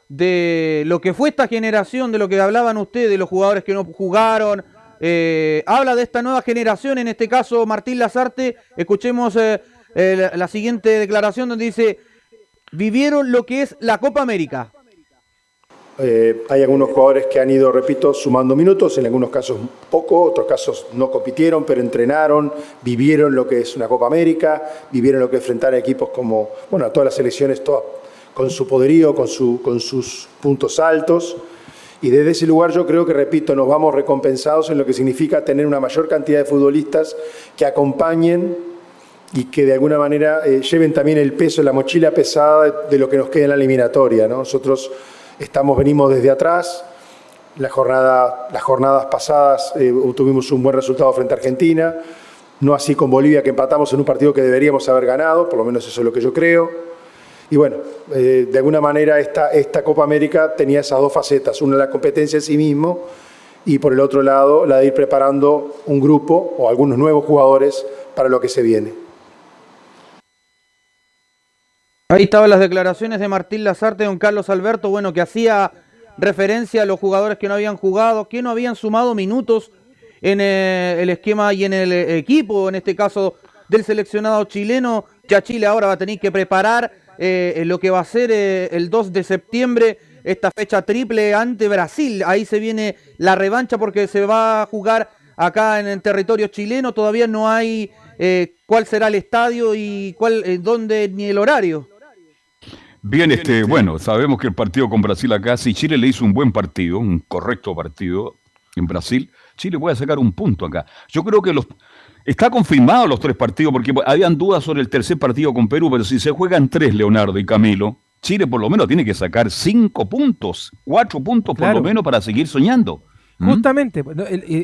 de lo que fue esta generación, de lo que hablaban ustedes, de los jugadores que no jugaron, eh, habla de esta nueva generación, en este caso Martín Lazarte. Escuchemos eh, la siguiente declaración donde dice, vivieron lo que es la Copa América. Eh, hay algunos jugadores que han ido, repito, sumando minutos, en algunos casos poco, otros casos no compitieron, pero entrenaron, vivieron lo que es una Copa América, vivieron lo que enfrentar a equipos como, bueno, a todas las selecciones, todas, con su poderío, con, su, con sus puntos altos. Y desde ese lugar yo creo que, repito, nos vamos recompensados en lo que significa tener una mayor cantidad de futbolistas que acompañen y que de alguna manera eh, lleven también el peso, la mochila pesada de lo que nos queda en la eliminatoria. Nosotros estamos, venimos desde atrás, la jornada, las jornadas pasadas eh, tuvimos un buen resultado frente a Argentina, no así con Bolivia que empatamos en un partido que deberíamos haber ganado, por lo menos eso es lo que yo creo. Y bueno, eh, de alguna manera esta, esta Copa América tenía esas dos facetas, una la competencia en sí mismo y por el otro lado la de ir preparando un grupo o algunos nuevos jugadores para lo que se viene. Ahí estaban las declaraciones de Martín Lazarte y don Carlos Alberto, bueno, que hacía referencia a los jugadores que no habían jugado, que no habían sumado minutos en eh, el esquema y en el eh, equipo, en este caso del seleccionado chileno. Ya Chile ahora va a tener que preparar eh, lo que va a ser eh, el 2 de septiembre, esta fecha triple ante Brasil. Ahí se viene la revancha porque se va a jugar acá en el territorio chileno. Todavía no hay eh, cuál será el estadio y cuál, dónde ni el horario. Bien, este, bueno, sabemos que el partido con Brasil acá, si Chile le hizo un buen partido, un correcto partido en Brasil, Chile puede sacar un punto acá. Yo creo que los, Está confirmado los tres partidos porque habían dudas sobre el tercer partido con Perú, pero si se juegan tres, Leonardo y Camilo, Chile por lo menos tiene que sacar cinco puntos, cuatro puntos por lo menos para seguir soñando. ¿Mm? Justamente,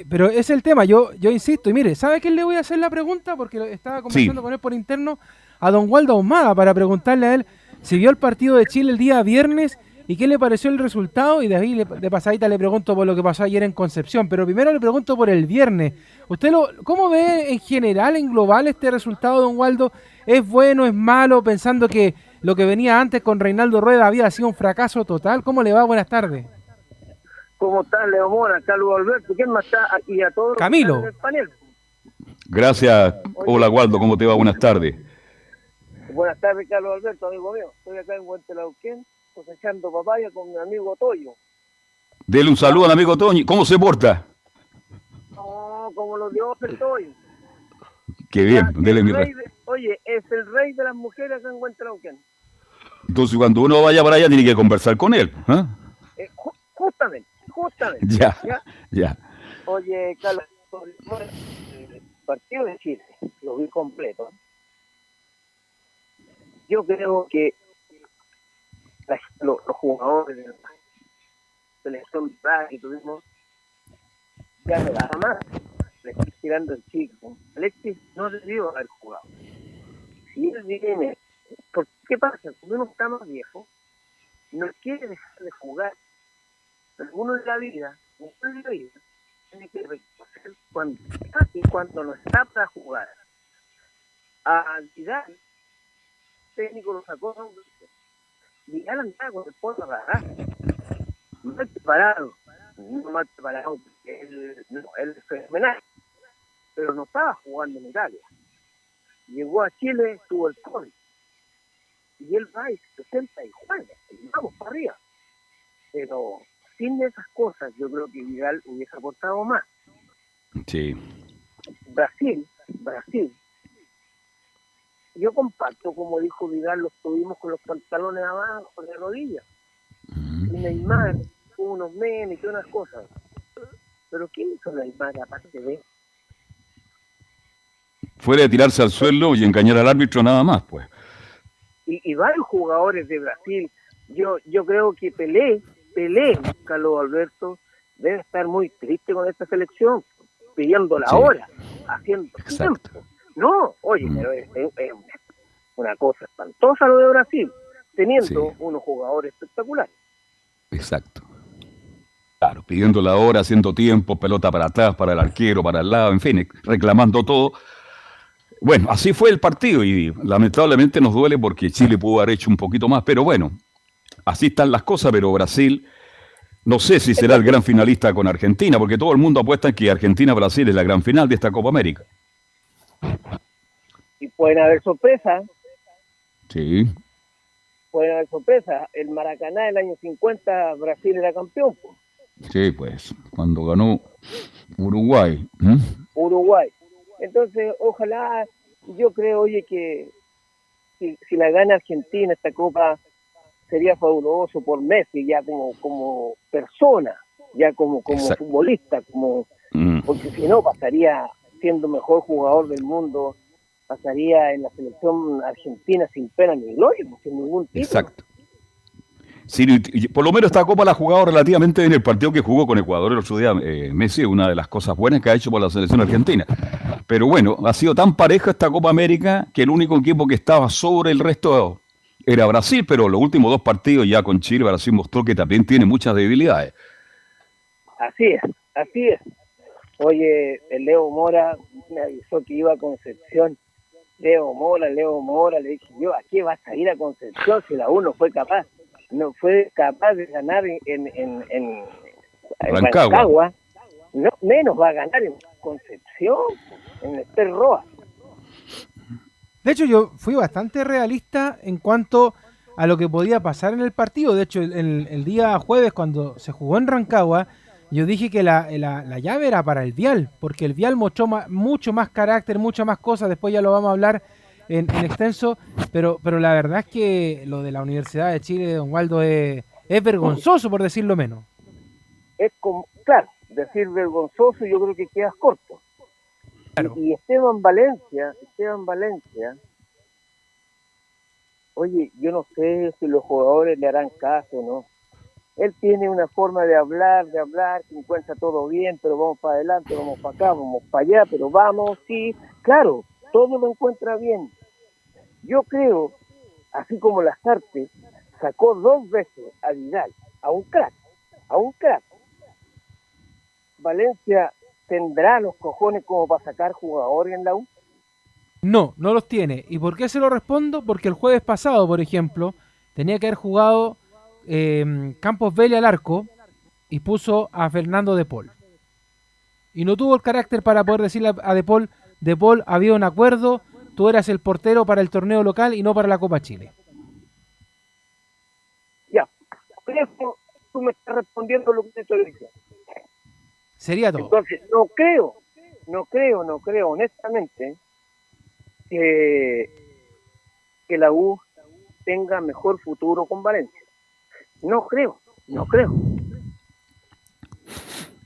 pero es el tema, yo, yo insisto, y mire, ¿sabe quién le voy a hacer la pregunta? Porque estaba conversando con él por interno, a don Waldo Ahumada, para preguntarle a él si vio el partido de Chile el día viernes ¿Y qué le pareció el resultado? Y de ahí de pasadita le pregunto por lo que pasó ayer en Concepción. Pero primero le pregunto por el viernes. ¿Usted lo, cómo ve en general, en global, este resultado, don Waldo? ¿Es bueno, es malo? Pensando que lo que venía antes con Reinaldo Rueda había sido un fracaso total. ¿Cómo le va? Buenas tardes. ¿Cómo está, Leo Mora, Carlos Alberto? ¿Quién más está aquí a todos? Camilo. Gracias. Hola, Waldo. ¿Cómo te va? Buenas tardes. Buenas tardes, Carlos Alberto, amigo mío. Estoy acá en Huentelauquén cosechando papaya con mi amigo Toyo. Dele un saludo al amigo Toño. ¿Cómo se porta? No, como lo dio el Toyo. Qué bien, dele mi Oye, es el rey de las mujeres que encuentra Uken. Entonces, cuando uno vaya para allá, tiene que conversar con él. ¿eh? Eh, justamente, justamente. Ya, ya, Oye, Carlos, el partido de Chile, lo vi completo. Yo creo que los, jugadores de la selección que tuvimos, ya no da más. Le estoy tirando el chico. Alexis no debió haber jugado. Si él viene, ¿por qué pasa? Cuando uno está más viejo, no quiere dejar de jugar. Pero uno de la vida, uno de la vida, tiene que reconocer cuando está y cuando no está para jugar. A Vidal, técnico lo sacó Miguel andaba con el polvo agarrado. Mal preparado. No mal preparado, él, no, él es fenomenal. Pero no estaba jugando en Italia. Llegó a Chile, tuvo el COVID. Y él va y se presenta y juega. Y vamos para arriba. Pero sin esas cosas, yo creo que Vidal hubiese aportado más. Sí. Brasil, Brasil, yo comparto, como dijo Vidal, los tuvimos con los pantalones abajo, de rodillas. Y Neymar, unos memes y unas cosas. Pero ¿qué hizo Neymar aparte de Fuera de tirarse al suelo y engañar al árbitro nada más, pues. Y, varios jugadores de Brasil, yo yo creo que Pelé, Pelé, Carlos Alberto, debe estar muy triste con esta selección, pidiendo la hora, haciendo tiempo No, oye, Mm. pero es, es- es una cosa espantosa lo de Brasil, teniendo unos jugadores espectaculares. Exacto. Claro, pidiendo la hora, haciendo tiempo, pelota para atrás, para el arquero, para el lado, en fin, reclamando todo. Bueno, así fue el partido y lamentablemente nos duele porque Chile pudo haber hecho un poquito más, pero bueno, así están las cosas, pero Brasil, no sé si será el gran finalista con Argentina, porque todo el mundo apuesta en que Argentina-Brasil es la gran final de esta Copa América. Y pueden haber sorpresas, Sí, pueden haber sorpresas. El Maracaná del año 50, Brasil era campeón, po. sí, pues, cuando ganó Uruguay. Uruguay. Entonces, ojalá, yo creo, oye, que si, si la gana Argentina esta copa, sería fabuloso por Messi, ya como, como persona, ya como, como Exacto. futbolista, como Mm. porque si no pasaría siendo mejor jugador del mundo, pasaría en la selección argentina sin pena ni gloria, sin ningún título. Exacto. Sí, por lo menos esta Copa la ha jugado relativamente en el partido que jugó con Ecuador el otro día. eh, Messi, una de las cosas buenas que ha hecho por la selección argentina. Pero bueno, ha sido tan pareja esta Copa América que el único equipo que estaba sobre el resto era Brasil, pero los últimos dos partidos ya con Chile, Brasil mostró que también tiene muchas debilidades. Así es, así es. Oye, el Leo Mora me avisó que iba a Concepción. Leo Mora, Leo Mora, le dije yo, ¿a qué vas a ir a Concepción si la U no fue capaz? No fue capaz de ganar en, en, en, en- Rancagua. Rancagua. No, menos va a ganar en Concepción, en el Roa. De hecho, yo fui bastante realista en cuanto a lo que podía pasar en el partido. De hecho, el- el día jueves, cuando se jugó en Rancagua, yo dije que la, la- la llave era para el Vial, porque el Vial mostró ma- mucho más carácter, muchas más cosas. Después ya lo vamos a hablar en, en extenso. Pero, pero la verdad es que lo de la Universidad de Chile, don Waldo, es, es vergonzoso, por decirlo menos. Es como, claro, decir vergonzoso yo creo que quedas corto. Y, y Esteban Valencia, Esteban Valencia, oye, yo no sé si los jugadores le harán caso o no. Él tiene una forma de hablar, de hablar, que encuentra todo bien, pero vamos para adelante, vamos para acá, vamos para allá, pero vamos, sí, claro, todo lo encuentra bien. Yo creo, así como las artes, sacó dos veces a Vidal, a un crack, a un crack. Valencia tendrá los cojones como para sacar jugadores en la U. No, no los tiene. ¿Y por qué se lo respondo? Porque el jueves pasado, por ejemplo, tenía que haber jugado eh, Campos Vélez al arco y puso a Fernando De Paul. Y no tuvo el carácter para poder decirle a De Paul, De Paul, había un acuerdo, tú eras el portero para el torneo local y no para la Copa Chile. Ya, por eso tú me estás respondiendo lo que te estoy diciendo. Sería todo. Entonces, no creo, no creo, no creo, honestamente, que, que la U tenga mejor futuro con Valencia. No creo, no creo.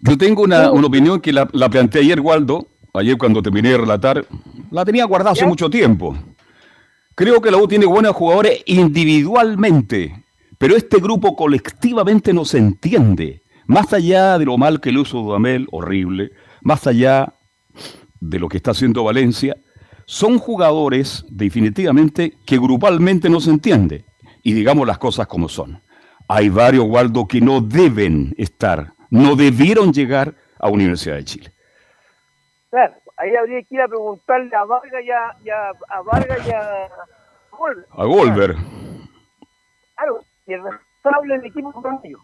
Yo tengo una, una opinión que la, la planteé ayer, Waldo, ayer cuando terminé de relatar, la tenía guardada hace mucho tiempo. Creo que la U tiene buenos jugadores individualmente, pero este grupo colectivamente no se entiende. Más allá de lo mal que lo hizo Dudamel, horrible, más allá de lo que está haciendo Valencia, son jugadores definitivamente que grupalmente no se entiende. Y digamos las cosas como son. Hay varios, Waldo, que no deben estar, no debieron llegar a Universidad de Chile. Claro, ahí habría que ir a preguntarle a Vargas y a, y a- a Vargas y a Goldberg. A Goldberg. Claro, y el responsable del equipo fueron ellos.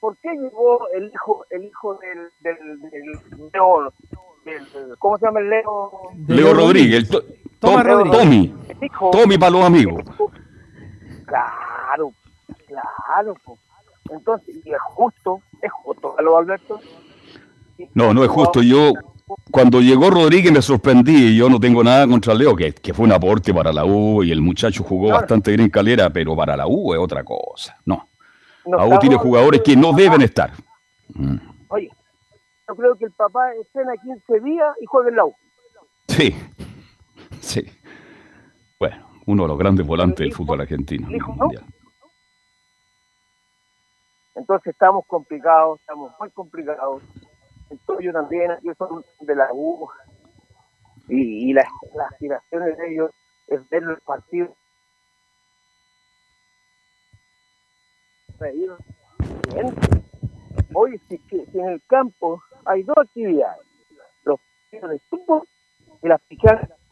¿Por qué llegó el hijo, el hijo del, del, del Leo, del- ¿cómo se llama el Leo? Leo Rodríguez, el to- Tomás Tom- Rodríguez. Tommy. Tommy para los amigos. Claro, claro. po. Entonces, y es justo, es justo, Carlos Alberto. No, no es justo. Yo, cuando llegó Rodríguez me sorprendí yo no tengo nada contra Leo, que, que fue un aporte para la U y el muchacho jugó bastante bien en calera, pero para la U es otra cosa. No. La U tiene jugadores que no deben estar. Oye, yo creo que el papá escena 15 días y juega en la U. Sí. Sí. Bueno, uno de los grandes volantes del fútbol argentino. mundial. Entonces estamos complicados, estamos muy complicados. El Toyo también, aquí son de la U. y, las, aspiraciones de ellos es ver los partidos. Hoy si, si, en el campo hay dos actividades, los partidos de fútbol y las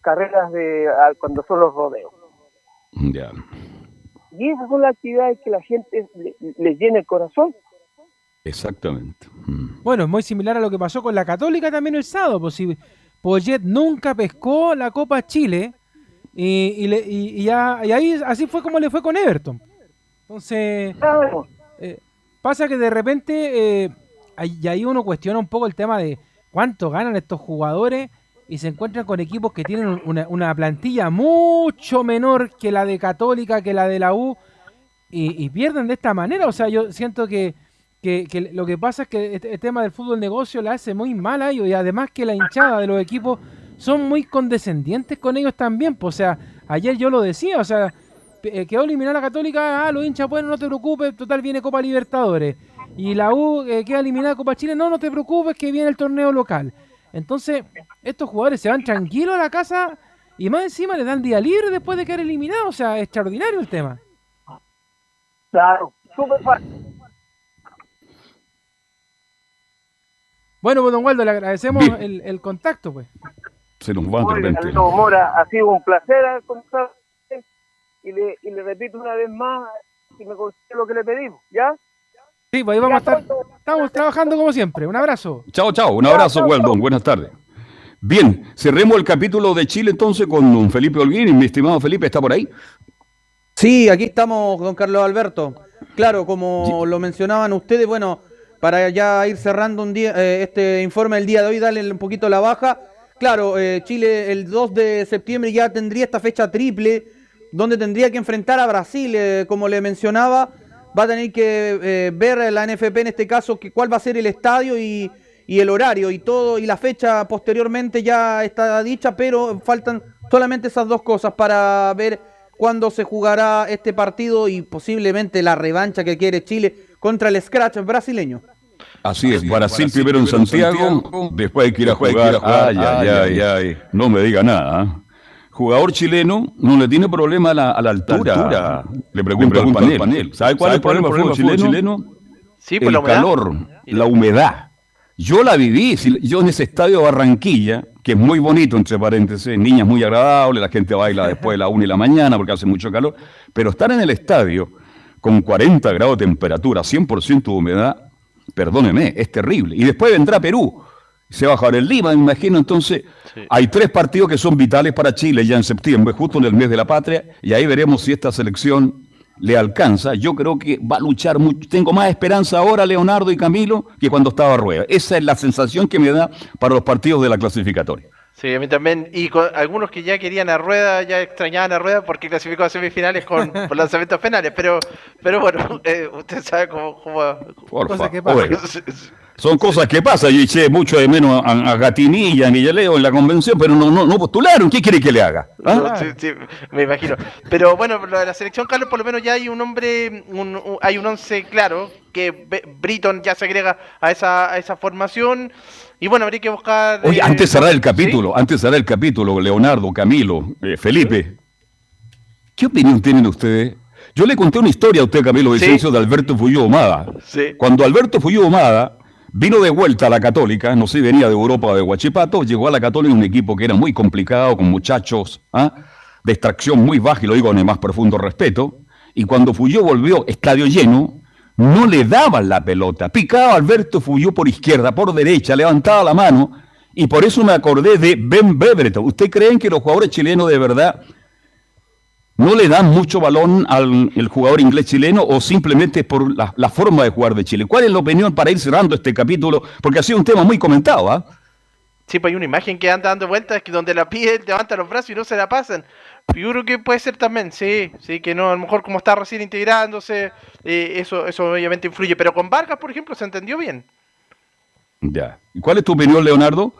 carreras de cuando son los rodeos. Ya. Y esas son las actividades que la gente les llena el corazón. Exactamente. Mm. Bueno, es muy similar a lo que pasó con la Católica también el sábado. Pues si Poyet nunca pescó la Copa Chile y, y, ya, y ahí así fue como le fue con Everton. Entonces, eh, pasa que de repente eh, y ahí uno cuestiona un poco el tema de cuánto ganan estos jugadores y se encuentran con equipos que tienen una, plantilla mucho menor que la de Católica, que la de la U, y, pierden de esta manera. O sea, yo siento que, que, lo que pasa es que este, el tema del fútbol negocio la hace muy mal a ellos y además que la hinchada de los equipos son muy condescendientes con ellos también. Pues, o sea, ayer yo lo decía, o sea, eh, quedó eliminada la Católica, ah, los hinchas, bueno, no te preocupes, total viene Copa Libertadores. Y la U eh, queda eliminada Copa Chile, no, no te preocupes que viene el torneo local. Entonces, estos jugadores se van tranquilos a la casa y más encima le dan día libre después de quedar eliminados. O sea, extraordinario el tema. Claro, súper fácil. Bueno, pues don Waldo, le agradecemos el, contacto, pues. Se nos va de repente. Mora, ha sido un placer contar y le, y le repito una vez más si me consigue lo que le pedimos, ¿ya? Sí, pues ahí vamos a estar. Estamos trabajando como siempre. Un abrazo. Chao, chao. Un abrazo, Weldon. Buenas tardes. Bien, cerremos el capítulo de Chile entonces con don Felipe Holguín. Mi estimado Felipe, ¿está por ahí? Sí, aquí estamos, don Carlos Alberto. Claro, como lo mencionaban ustedes, bueno, para ya ir cerrando un día, eh, este informe del día de hoy, darle un poquito la baja. Claro, eh, Chile el 2 de septiembre ya tendría esta fecha triple, donde tendría que enfrentar a Brasil, eh, como le mencionaba va a tener que eh, ver la NFP en este caso que, cuál va a ser el estadio y, el horario y todo y la fecha posteriormente ya está dicha, pero faltan solamente esas dos cosas para ver cuándo se jugará este partido y posiblemente la revancha que quiere Chile contra el Scratch brasileño. Así es, Brasil, primero en Santiago, después hay que ir a jugar. Ay, ay, ay, ay, no me diga nada. ¿ah? Jugador chileno no le tiene problema a la, altura. Le pregunto, al, panel. ¿Sabe cuál es el problema del fútbol chileno? Sí, pues el calor, la humedad. Yo la viví, yo en ese estadio de Barranquilla, que es muy bonito, entre paréntesis, niñas muy agradables, la gente baila después de la una y la mañana porque hace mucho calor, pero estar en el estadio con 40 grados de temperatura, 100% de humedad, perdóneme, es terrible. Y después vendrá Perú, se va a jugar el Lima, me imagino. Entonces, hay tres partidos que son vitales para Chile ya en septiembre, justo en el mes de la patria, y ahí veremos si esta selección le alcanza. Yo creo que va a luchar mucho. Tengo más esperanza ahora, Leonardo y Camilo, que cuando estaba Rueda. Esa es la sensación que me da para los partidos de la clasificatoria. Sí, a mí también. Y con algunos que ya querían a Rueda, ya extrañaban a Rueda porque clasificó a semifinales con, lanzamientos penales. Pero, pero bueno, eh, usted sabe cómo. Por favor. Son cosas que pasan. Yo eché mucho de menos a, Gatinilla, a Millaleo en la convención, pero no, no, no postularon. ¿Qué quiere que le haga? ¿Ah? sí, sí, me imagino. Pero bueno, lo de la selección, Carlos, por lo menos ya hay un hombre, hay un once claro, que Britton ya se agrega a esa, a esa formación. Y bueno, habría que buscar. Oye, antes de cerrar el capítulo, antes de cerrar el capítulo, Leonardo, Camilo, eh, Felipe, ¿qué opinión tienen ustedes? Yo le conté una historia a usted, Camilo Vicencio, de Alberto Fuyo Omada. Cuando Alberto Fuyo Omada Vino de vuelta a la Católica, no sé, venía de Europa o de Huachipato, llegó a la Católica un equipo que era muy complicado, con muchachos ¿ah? de extracción muy baja, y lo digo con el más profundo respeto, y cuando Fuyó volvió, estadio lleno, no le daban la pelota. Picaba Alberto Fuyó por izquierda, por derecha, levantaba la mano, y por eso me acordé de Ben Bebreto. ¿Usted creen que los jugadores chilenos de verdad no le dan mucho balón al el jugador inglés chileno o simplemente por la, forma de jugar de Chile. ¿Cuál es la opinión para ir cerrando este capítulo? Porque ha sido un tema muy comentado. ¿ah? Sí, pues hay una imagen que anda dando vueltas que donde la pide levanta los brazos y no se la pasan. Yo creo que puede ser también, sí, sí, que no, a lo mejor como está recién integrándose, eh, eso, eso obviamente influye. Pero con Vargas, por ejemplo, se entendió bien. Ya. ¿Y cuál es tu opinión, Leonardo?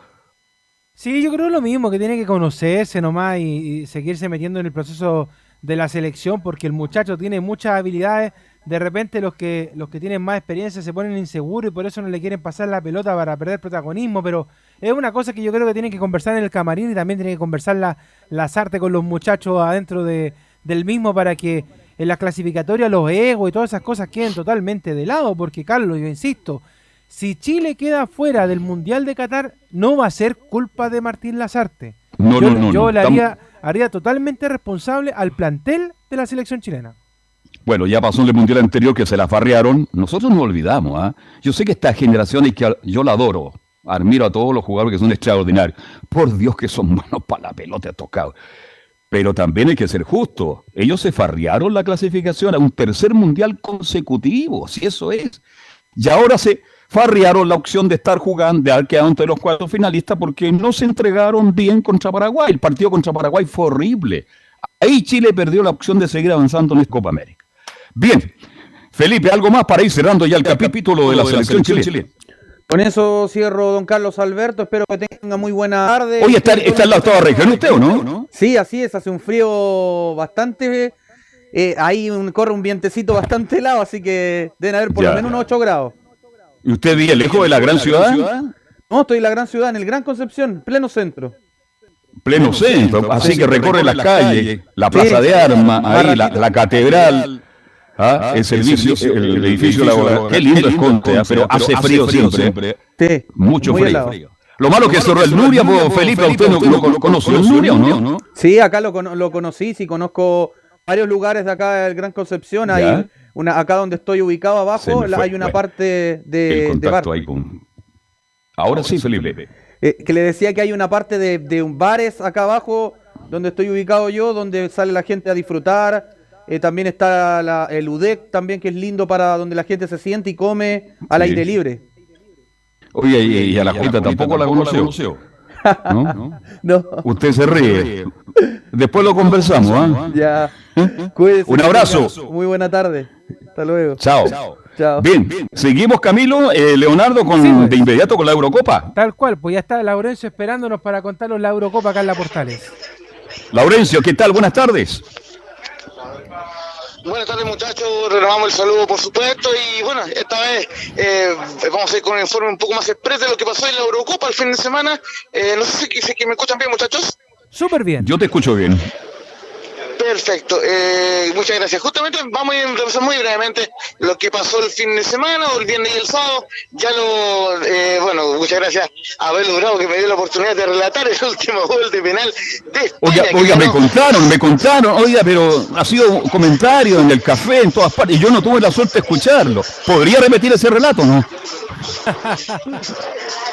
Sí, yo creo lo mismo, que tiene que conocerse nomás y seguirse metiendo en el proceso de la selección porque el muchacho tiene muchas habilidades. De repente los que, los que tienen más experiencia se ponen inseguros y por eso no le quieren pasar la pelota para perder protagonismo, pero es una cosa que yo creo que tienen que conversar en el camarín y también tienen que conversar la, las artes con los muchachos adentro de, del mismo para que en la clasificatoria los egos y todas esas cosas queden totalmente de lado, porque Carlos, yo insisto, si Chile queda fuera del Mundial de Qatar, no va a ser culpa de Martín Lazarte. No, yo no, no, yo le haría, haría totalmente responsable al plantel de la selección chilena. Bueno, ya pasó en el mundial anterior que se la farrearon. Nosotros no olvidamos, ¿ah? Yo sé que esta generación y que yo la adoro. Admiro a todos los jugadores que son extraordinarios. Por Dios que son buenos para la pelota tocado. Pero también hay que ser justo. Ellos se farrearon la clasificación a un tercer mundial consecutivo, si eso es. Y ahora se farrearon la opción de estar jugando, de haber quedado entre los cuatro finalistas porque no se entregaron bien contra Paraguay. El partido contra Paraguay fue horrible. Ahí Chile perdió la opción de seguir avanzando en esta Copa América. Bien, Felipe, algo más para ir cerrando ya el capítulo de la selección chilena. Con eso cierro, don Carlos Alberto. Espero que tenga muy buena tarde. Hoy está, está en la octava región usted, ¿o no? Sí, así es. Hace un frío bastante. Eh, ahí un- corre un vientecito bastante helado, así que deben haber por Ya. lo menos unos 8 grados. ¿Y usted vive lejos de la gran ciudad? No, estoy en la gran ciudad, en el Gran Concepción, pleno centro. Pleno centro, así que recorre las calles, la plaza de armas, ahí la, la catedral, ¿ah? el servicio, el, edificio laboral. Qué lindo es Conte, ¿ah? pero hace frío siempre. Sí, Mucho frío. Lo malo que cerró el Nuria, pues, Felipe, ¿usted no, no- no conoció el Nuria o no? Sí, acá lo, lo conocí, sí, conozco varios lugares de acá del Gran Concepción. Ya. Una, acá donde estoy ubicado abajo, la- hay una bueno. parte de, El contacto bar. ahí con... Ahora sí, Felipe. Eh, que le decía que hay una parte de, de un bares acá abajo donde estoy ubicado yo, donde sale la gente a disfrutar. Eh, también está la- el UDEC también, que es lindo para donde la gente se siente y come al Sí. aire libre. Oye, y, y a la Juita tampoco la conoció. ¿No? No. Usted se ríe. Después lo conversamos, ¿ah? Ya. Cuídese, Un abrazo. Muy buena tarde. Hasta luego. Chao. Chao. Bien, seguimos Camilo, eh, Leonardo, con, Sí, pues. de inmediato con la Eurocopa. Tal cual, pues ya está Laurencio esperándonos para contarnos la Eurocopa acá en la Portales. Laurencio, ¿qué tal? Buenas tardes. Buenas tardes muchachos, renovamos el saludo por supuesto y bueno, esta vez eh, vamos a ir con un informe un poco más expreso de lo que pasó en la Eurocopa el fin de semana. Eh, no sé si, si que me escuchan bien muchachos. Súper bien. Yo te escucho bien. Perfecto, eh, muchas gracias. Justamente vamos a ir a repasar muy brevemente lo que pasó el fin de semana, o el viernes y el sábado. Ya lo, eh, bueno, muchas gracias a Abel Bravo que me dio la oportunidad de relatar el último gol de penal de España. Oiga, oiga, me contaron, me contaron, oiga, pero ha sido un comentario en el café, en todas partes, y yo no tuve la suerte de escucharlo. ¿Podría repetir ese relato, no?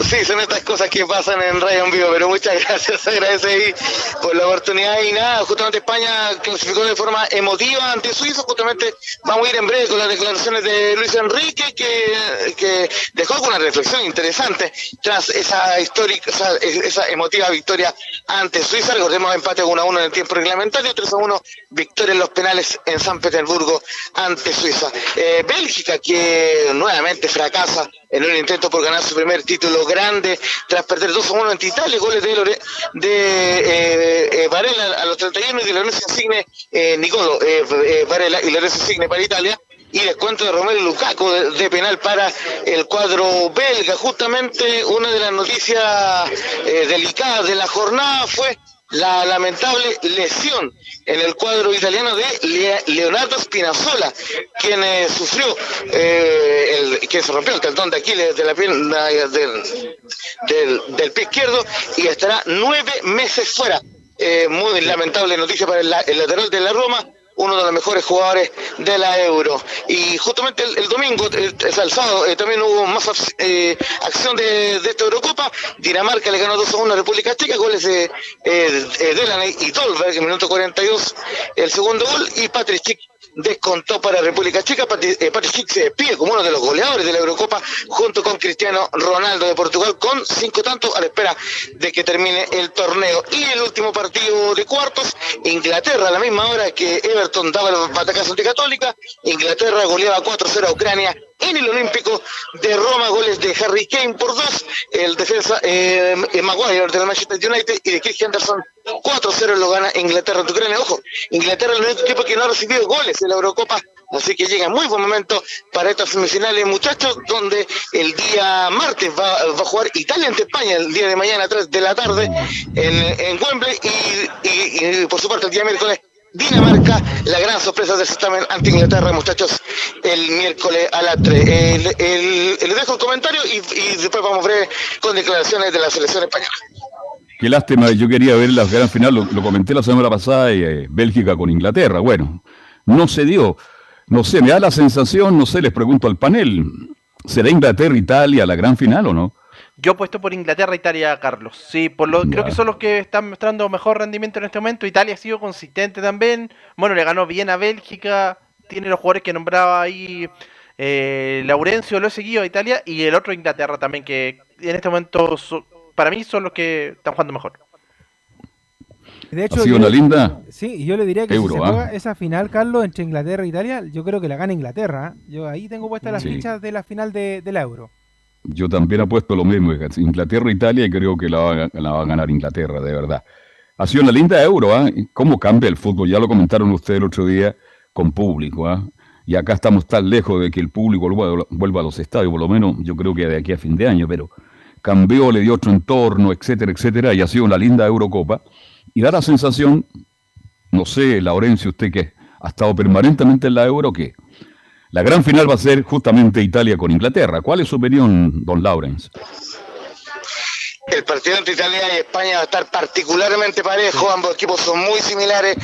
Sí, son estas cosas que pasan en Radio en Vivo, pero muchas gracias, ahí por la oportunidad y nada, justamente España clasificó de forma emotiva ante Suiza, justamente vamos a ir en breve con las declaraciones de Luis Enrique que, que dejó alguna reflexión interesante tras esa histórica, esa emotiva victoria ante Suiza, recordemos empate 1 a 1 en el tiempo reglamentario, 3 a 1 victoria en los penales en San Petersburgo ante Suiza. Eh, Bélgica que nuevamente fracasa en un intento por ganar su primer título grande tras perder 2 a 1 ante Italia, goles de, Lore- de eh, eh, Varela a los 31 y de Lorenzo Insigne, eh, Nicolo eh, Varela y Lorenzo Insigne para Italia. Y descuento de Romelu Lukaku de, de penal para el cuadro belga. Justamente una de las noticias delicadas de la jornada fue la lamentable lesión en el cuadro italiano de Le- Leonardo Spinazzola, quien eh, sufrió, eh, el, que se rompió el tendón de Aquiles de la pierna del, del, pie izquierdo y estará nueve meses fuera. Eh, muy lamentable noticia para el, el lateral de la Roma, uno de los mejores jugadores de la Euro. Y justamente el, el domingo, sea, el sábado, eh, también hubo más eh, acción de, de esta Eurocopa. Dinamarca le ganó 2 a 1 a República Checa, goles de eh, eh, Delaney y Dolberg en minuto 42, el segundo gol, y Patrick Schick descontó para República Checa. Eh, Patrick se despide como uno de los goleadores de la Eurocopa junto con Cristiano Ronaldo de Portugal con cinco tantos a la espera de que termine el torneo. Y el último partido de cuartos, Inglaterra a la misma hora que Everton daba el batacazo ante Católica, Inglaterra goleaba 4-0 a Ucrania en el Olímpico de Roma, goles de Harry Kane por dos, el defensa eh, eh, Maguire del Manchester United y de Chris Henderson 4-0 lo gana Inglaterra ante Ucrania. Ojo, Inglaterra es el único equipo que no ha recibido goles en la Eurocopa, así que llega muy buen momento para estas semifinales, muchachos, donde el día martes va, a jugar Italia ante España, el día de mañana a 3 de la tarde en, en Wembley y, y por su parte el día miércoles Dinamarca, la gran sorpresa del certamen ante Inglaterra, muchachos, el miércoles a las 3. les dejo un comentario y, después vamos a ver con declaraciones de la selección española. Qué lástima, yo quería ver la gran final, lo, comenté la semana pasada, eh, Bélgica con Inglaterra. Bueno, no se dio. No sé, me da la sensación, no sé, les pregunto al panel, ¿será Inglaterra-Italia la gran final o no? Yo puesto por Inglaterra Italia, Carlos. Sí, por lo, creo que son los que están mostrando mejor rendimiento en este momento. Italia ha sido consistente también. Bueno, le ganó bien a Bélgica. Tiene los jugadores que nombraba ahí eh, Laurencio, lo he seguido a Italia. Y el otro Inglaterra también, que en este momento para mí son los que están jugando mejor. De hecho, ha sido una linda. Sí, yo le diría que si se juega ¿ah? esa final, Carlos, entre Inglaterra e Italia, yo creo que la gana Inglaterra. Yo ahí tengo puestas las fichas de la final de, la Euro. Yo también apuesto lo mismo, Inglaterra-Italia y creo que la va, a ganar Inglaterra, de verdad. Ha sido una linda euro, ¿ah? ¿Cómo cambia el fútbol? Ya lo comentaron ustedes el otro día con público, ¿ah? Y acá estamos tan lejos de que el público vuelva a los estadios, por lo menos yo creo que de aquí a fin de año, pero cambió, le dio otro entorno, etcétera, etcétera, y ha sido una linda Eurocopa. Y da la sensación, no sé, Laurencio, usted que ha estado permanentemente en la Euro, que la gran final va a ser justamente Italia con Inglaterra. ¿Cuál es su opinión, don Laurens? El partido entre Italia y España va a estar particularmente parejo, ambos equipos son muy similares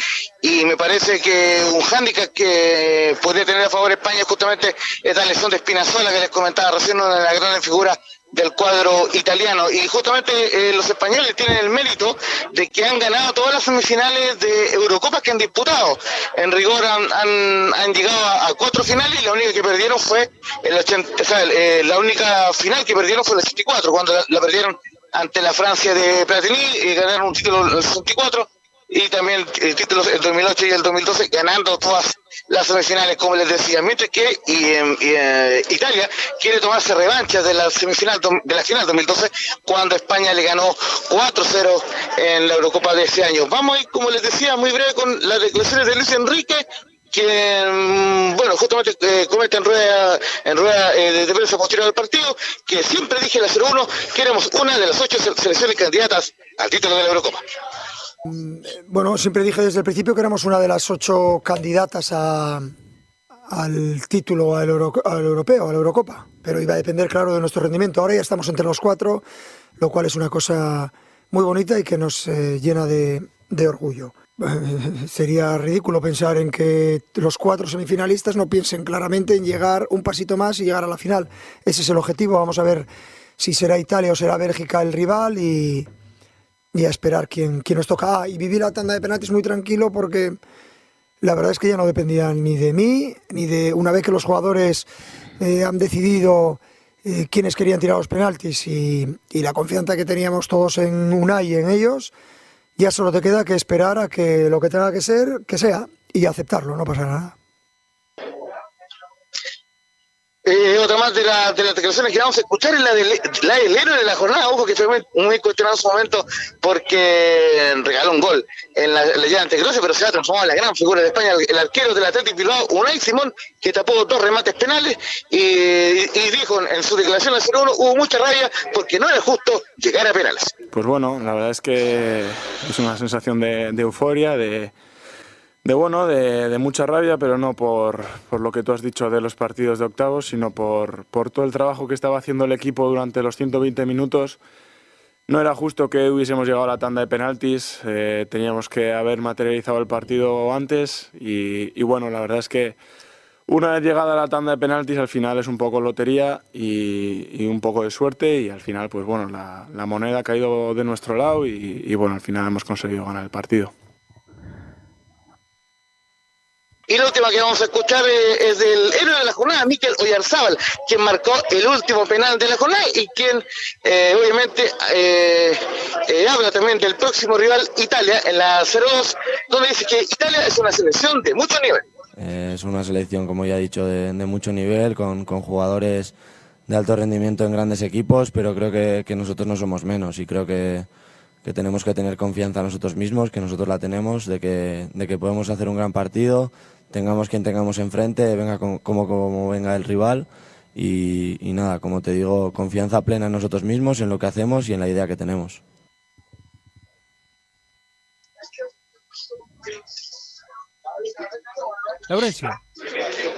y me parece que un hándicap que podría tener a favor España es justamente esta lesión de Espinazola que les comentaba recién, una de las grandes figuras del cuadro italiano. Y justamente eh, los españoles tienen el mérito de que han ganado todas las semifinales de Eurocopas que han disputado. En rigor han, han, llegado a, cuatro finales y la única que perdieron fue el 80, o sea, eh, la única final que perdieron fue el 84, cuando la, perdieron ante la Francia de Platini y ganaron un título en el 64 y también el título del 2008 y el 2012 ganando todas las semifinales, como les decía, mientras que y, eh, Italia quiere tomarse revancha de la semifinal de la final 2012 cuando España le ganó 4-0 en la Eurocopa de ese año. Vamos a ir, como les decía, muy breve con las declaraciones de Luis Enrique, quien, bueno, justamente eh, en rueda, en rueda eh, de prensa posterior al partido, que siempre dije la 0-1 que éramos una de las ocho selecciones candidatas al título de la Eurocopa. Bueno, siempre dije desde el principio que éramos una de las ocho candidatas al título al, europeo, a la Eurocopa, pero iba a depender, claro, de nuestro rendimiento. Ahora ya estamos entre los cuatro, lo cual es una cosa muy bonita y que nos eh, llena de, orgullo. sería ridículo pensar en que los cuatro semifinalistas no piensen claramente en llegar un pasito más y llegar a la final. Ese es el objetivo. Vamos a ver si será Italia o será Bélgica el rival y, y a esperar quién, quién nos toca. Ah, y vivir la tanda de penaltis muy tranquilo porque la verdad es que ya no dependía ni de mí, ni de una vez que los jugadores eh, han decidido eh, quiénes querían tirar los penaltis y, y, la confianza que teníamos todos en Unai y en ellos, ya solo te queda que esperar a que lo que tenga que ser, que sea, y aceptarlo, no pasa nada. Eh, otra más de, la, de las declaraciones que vamos a escuchar es la, de, la del héroe de la jornada, ojo que fue muy, cuestionado en su momento porque regaló un gol en la llegada ante pero se ha transformado en la gran figura de España, el, arquero del Atlético Bilbao, Unai Simón, que tapó dos remates penales y, dijo en, su declaración al 0-1, hubo mucha rabia porque no era justo llegar a penales. Pues bueno, la verdad es que es una sensación de euforia, de de bueno, de, mucha rabia, pero no por, por, lo que tú has dicho de los partidos de octavos, sino por, por todo el trabajo que estaba haciendo el equipo durante los 120 minutos. No era justo que hubiésemos llegado a la tanda de penaltis, eh, teníamos que haber materializado el partido antes y, bueno, la verdad es que una vez llegada a la tanda de penaltis al final es un poco lotería y, un poco de suerte y al final pues bueno, la, la moneda ha caído de nuestro lado y, y bueno, al final hemos conseguido ganar el partido. Y la última que vamos a escuchar eh, es del héroe de la jornada, Miquel Oyarzábal, quien marcó el último penal de la jornada y quien eh, obviamente eh, habla también del próximo rival Italia en la 0-2, donde dice que Italia es una selección de mucho nivel. es una selección, como ya he dicho, de, mucho nivel, con, jugadores de alto rendimiento en grandes equipos, pero creo que, que nosotros no somos menos y creo que que tenemos que tener confianza en nosotros mismos, que nosotros la tenemos, de que, de que podemos hacer un gran partido, tengamos quien tengamos enfrente, venga como, como, venga el rival. Y, y nada, como te digo, confianza plena en nosotros mismos, en lo que hacemos y en la idea que tenemos. Laurencio.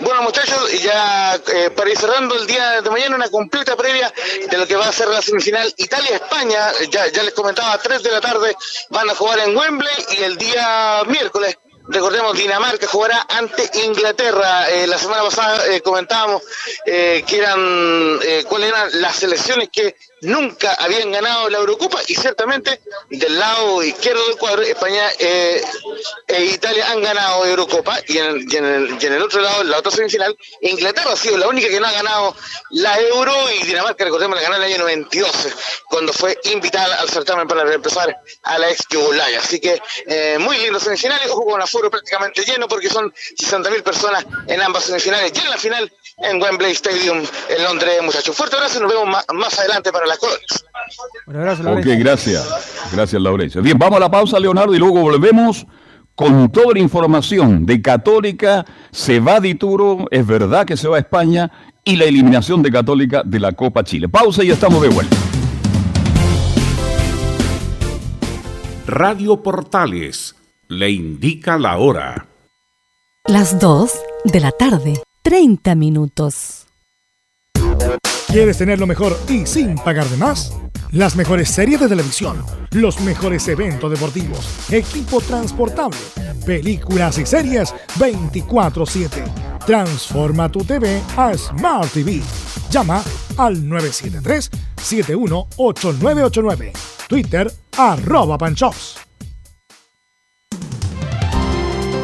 Bueno, muchachos, ya eh, para ir cerrando el día de mañana, una completa previa de lo que va a ser la semifinal Italia-España. Ya, ya les comentaba, a 3 de la tarde van a jugar en Wembley y el día miércoles Recordemos, Dinamarca jugará ante Inglaterra. Eh, la semana pasada eh, comentábamos eh, que eran cuáles eran las selecciones que nunca habían ganado la Eurocopa y ciertamente del lado izquierdo del cuadro España eh, e Italia han ganado Eurocopa y en, el, y, en el, otro lado, en la otra semifinal, Inglaterra ha sido la única que no ha ganado la Euro y Dinamarca, recordemos, la ganó en el año 92 cuando fue invitada al certamen para reemplazar a la ex Yugoslavia. Así que eh, muy lindo semifinales, ojo con aforo prácticamente lleno porque son 60.000 personas en ambas semifinales y en la final en Wembley Stadium en Londres, muchachos. Fuerte abrazo y nos vemos más, adelante para las colonias. Un abrazo, Ok, gracias. Gracias, Laurencia. Bien, vamos a la pausa, Leonardo, y luego volvemos con toda la información de Católica, se va de Turo, es verdad que se va a España y la eliminación de Católica de la Copa Chile. Pausa y estamos de vuelta. Radio Portales le indica la hora. Las 2 de la tarde. 30 minutos. ¿Quieres tener lo mejor y sin pagar de más? Las mejores series de televisión, los mejores eventos deportivos, equipo transportable, películas y series 24/7. Transforma tu TV a Smart TV. Llama al 973-718989. Twitter arroba panchops.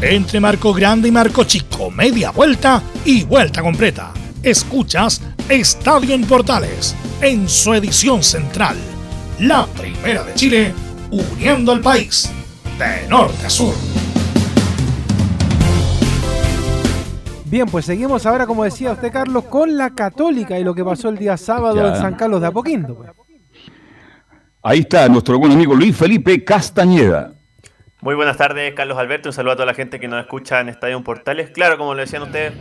entre marco grande y marco chico, media vuelta y vuelta completa. Escuchas Estadio en Portales, en su edición central. La primera de Chile, uniendo al país, de norte a sur. Bien, pues seguimos ahora, como decía usted, Carlos, con la Católica y lo que pasó el día sábado en San Carlos de Apoquindo. Pues. Ahí está nuestro buen amigo Luis Felipe Castañeda. Muy buenas tardes, Carlos Alberto. Un saludo a toda la gente que nos escucha en Estadio Portales. Claro, como lo decían ustedes,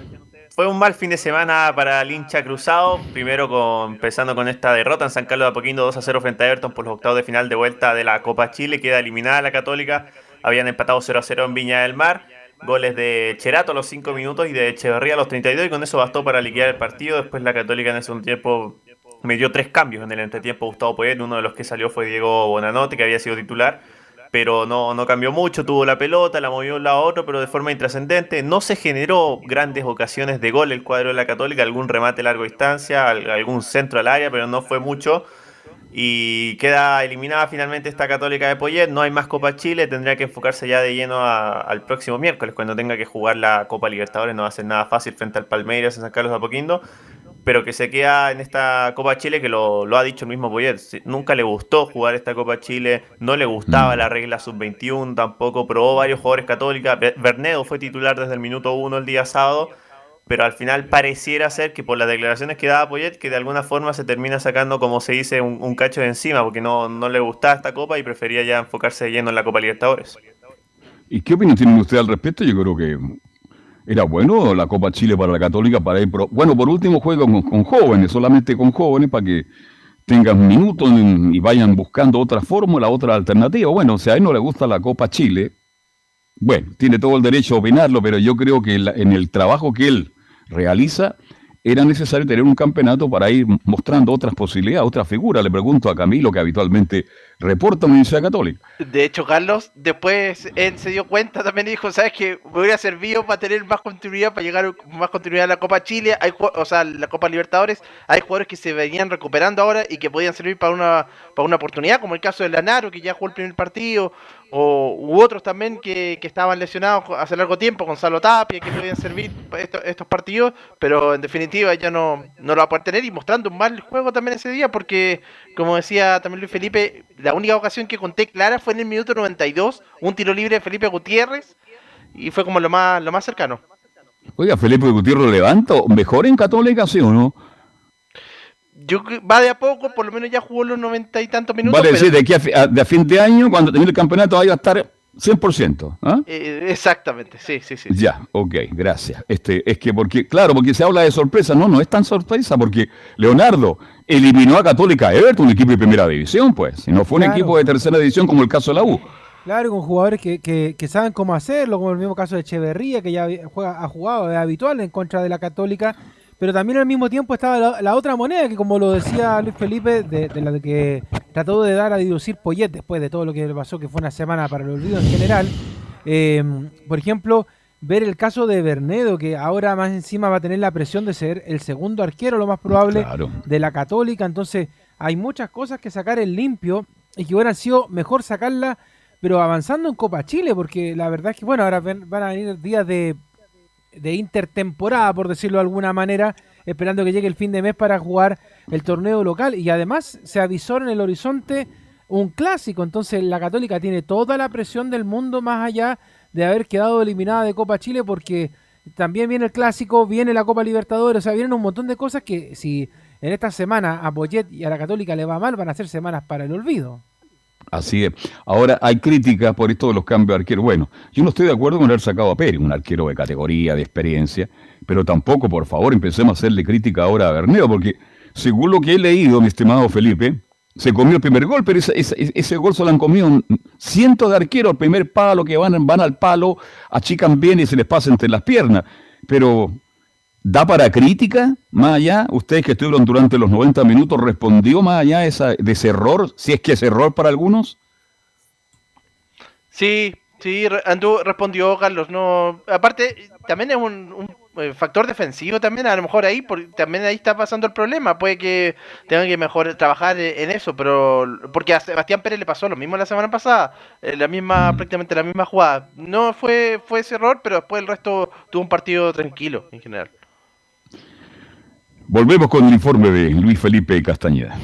fue un mal fin de semana para el hincha cruzado. Primero con, empezando con esta derrota en San Carlos de Apoquindo 2 a 0 frente a Everton por los octavos de final de vuelta de la Copa Chile. Queda eliminada la Católica. Habían empatado 0 a 0 en Viña del Mar. Goles de Cherato a los 5 minutos y de Echeverría a los 32 y con eso bastó para liquidar el partido. Después la Católica en ese tiempo me dio tres cambios en el entretiempo Gustavo Poyet. Uno de los que salió fue Diego Bonanote, que había sido titular pero no, no cambió mucho, tuvo la pelota, la movió de un lado a otro, pero de forma intrascendente. No se generó grandes ocasiones de gol el cuadro de la Católica, algún remate a larga distancia, algún centro al área, pero no fue mucho. Y queda eliminada finalmente esta Católica de Poyet. No hay más Copa Chile, tendría que enfocarse ya de lleno al próximo miércoles, cuando tenga que jugar la Copa Libertadores. No va a ser nada fácil frente al Palmeiras en San Carlos de Apoquindo pero que se queda en esta Copa Chile, que lo, ha dicho el mismo Poyet. Nunca le gustó jugar esta Copa Chile, no le gustaba mm. la regla sub-21 tampoco, probó varios jugadores católicos. Bernedo fue titular desde el minuto uno el día sábado, pero al final pareciera ser que por las declaraciones que daba Poyet, que de alguna forma se termina sacando, como se dice, un, cacho de encima, porque no, no le gustaba esta Copa y prefería ya enfocarse lleno en la Copa Libertadores. ¿Y qué opinión tiene usted al respecto? Yo creo que era bueno la Copa Chile para la Católica para ir. bueno, por último juego con, jóvenes, solamente con jóvenes para que tengan minutos y vayan buscando otra fórmula, otra alternativa. Bueno, si a él no le gusta la Copa Chile, bueno, tiene todo el derecho a opinarlo, pero yo creo que en el trabajo que él realiza, era necesario tener un campeonato para ir mostrando otras posibilidades, otras figuras. Le pregunto a Camilo, que habitualmente reporta Universidad Católica. De hecho, Carlos, después él se dio cuenta también dijo, ¿sabes qué? Me hubiera servido para tener más continuidad, para llegar más continuidad a la Copa Chile, hay, o sea, la Copa Libertadores. Hay jugadores que se venían recuperando ahora y que podían servir para una, para una oportunidad, como el caso de Lanaro, que ya jugó el primer partido, o u otros también que, que estaban lesionados hace largo tiempo, Gonzalo Tapia, que podían servir estos, partidos, pero en definitiva ya no, no lo va a poder tener y mostrando un mal juego también ese día, porque como decía también Luis Felipe, la única ocasión que conté clara fue en el minuto 92, un tiro libre de Felipe Gutiérrez, y fue como lo más, lo más cercano. Oiga, Felipe Gutiérrez levanto, mejor en Católica, ¿sí o no? Yo va de a poco, por lo menos ya jugó los noventa y tantos minutos. Vale decir, de aquí a, de a fin de año, cuando termine el campeonato, ahí va a estar 100%. ¿ah? Eh, exactamente, sí, sí, sí. Ya, ok, gracias. Este, es que porque, claro, porque se habla de sorpresa, no, no es tan sorpresa, porque Leonardo eliminó a Católica Everton, un equipo de primera división, pues, si no fue un equipo de tercera división como el caso de la U. Claro, con jugadores que, que, que, saben cómo hacerlo, como el mismo caso de Echeverría, que ya juega, ha jugado, es habitual en contra de la Católica, pero también al mismo tiempo estaba la, otra moneda, que como lo decía Luis Felipe, de, de, la que trató de dar a deducir Poyet después de todo lo que le pasó, que fue una semana para el olvido en general. Eh, por ejemplo, ver el caso de Bernedo, que ahora más encima va a tener la presión de ser el segundo arquero, lo más probable, de la Católica. Entonces, hay muchas cosas que sacar en limpio y que hubieran sido mejor sacarla, pero avanzando en Copa Chile, porque la verdad es que, bueno, ahora van a venir días de de intertemporada, por decirlo de alguna manera, esperando que llegue el fin de mes para jugar el torneo local. Y además se avisó en el horizonte un clásico, entonces la Católica tiene toda la presión del mundo más allá de haber quedado eliminada de Copa Chile porque también viene el clásico, viene la Copa Libertadores, o sea, vienen un montón de cosas que si en esta semana a Boyet y a la Católica le va mal, van a ser semanas para el olvido. Así es. Ahora, hay críticas por esto de los cambios de arquero. Bueno, yo no estoy de acuerdo con haber sacado a Pérez, un arquero de categoría, de experiencia, pero tampoco, por favor, empecemos a hacerle crítica ahora a Berneo, porque según lo que he leído, mi estimado Felipe, se comió el primer gol, pero ese, gol se lo han comido cientos de arqueros al primer palo que van, van al palo, achican bien y se les pasa entre las piernas. Pero ¿Da para crítica? Más allá, ustedes que estuvieron durante los 90 minutos, ¿respondió más allá esa, de ese error? Si es que es error para algunos. Sí, sí, Andú respondió Carlos. No, aparte, también es un, eh, factor defensivo también, a lo mejor ahí, porque también ahí está pasando el problema. Puede que tengan que mejor trabajar en eso, pero porque a Sebastián Pérez le pasó lo mismo la semana pasada, eh, la misma, mm. prácticamente la misma jugada. No fue, fue ese error, pero después el resto tuvo un partido tranquilo en general. Volvemos con el informe de Luis Felipe Castañeda.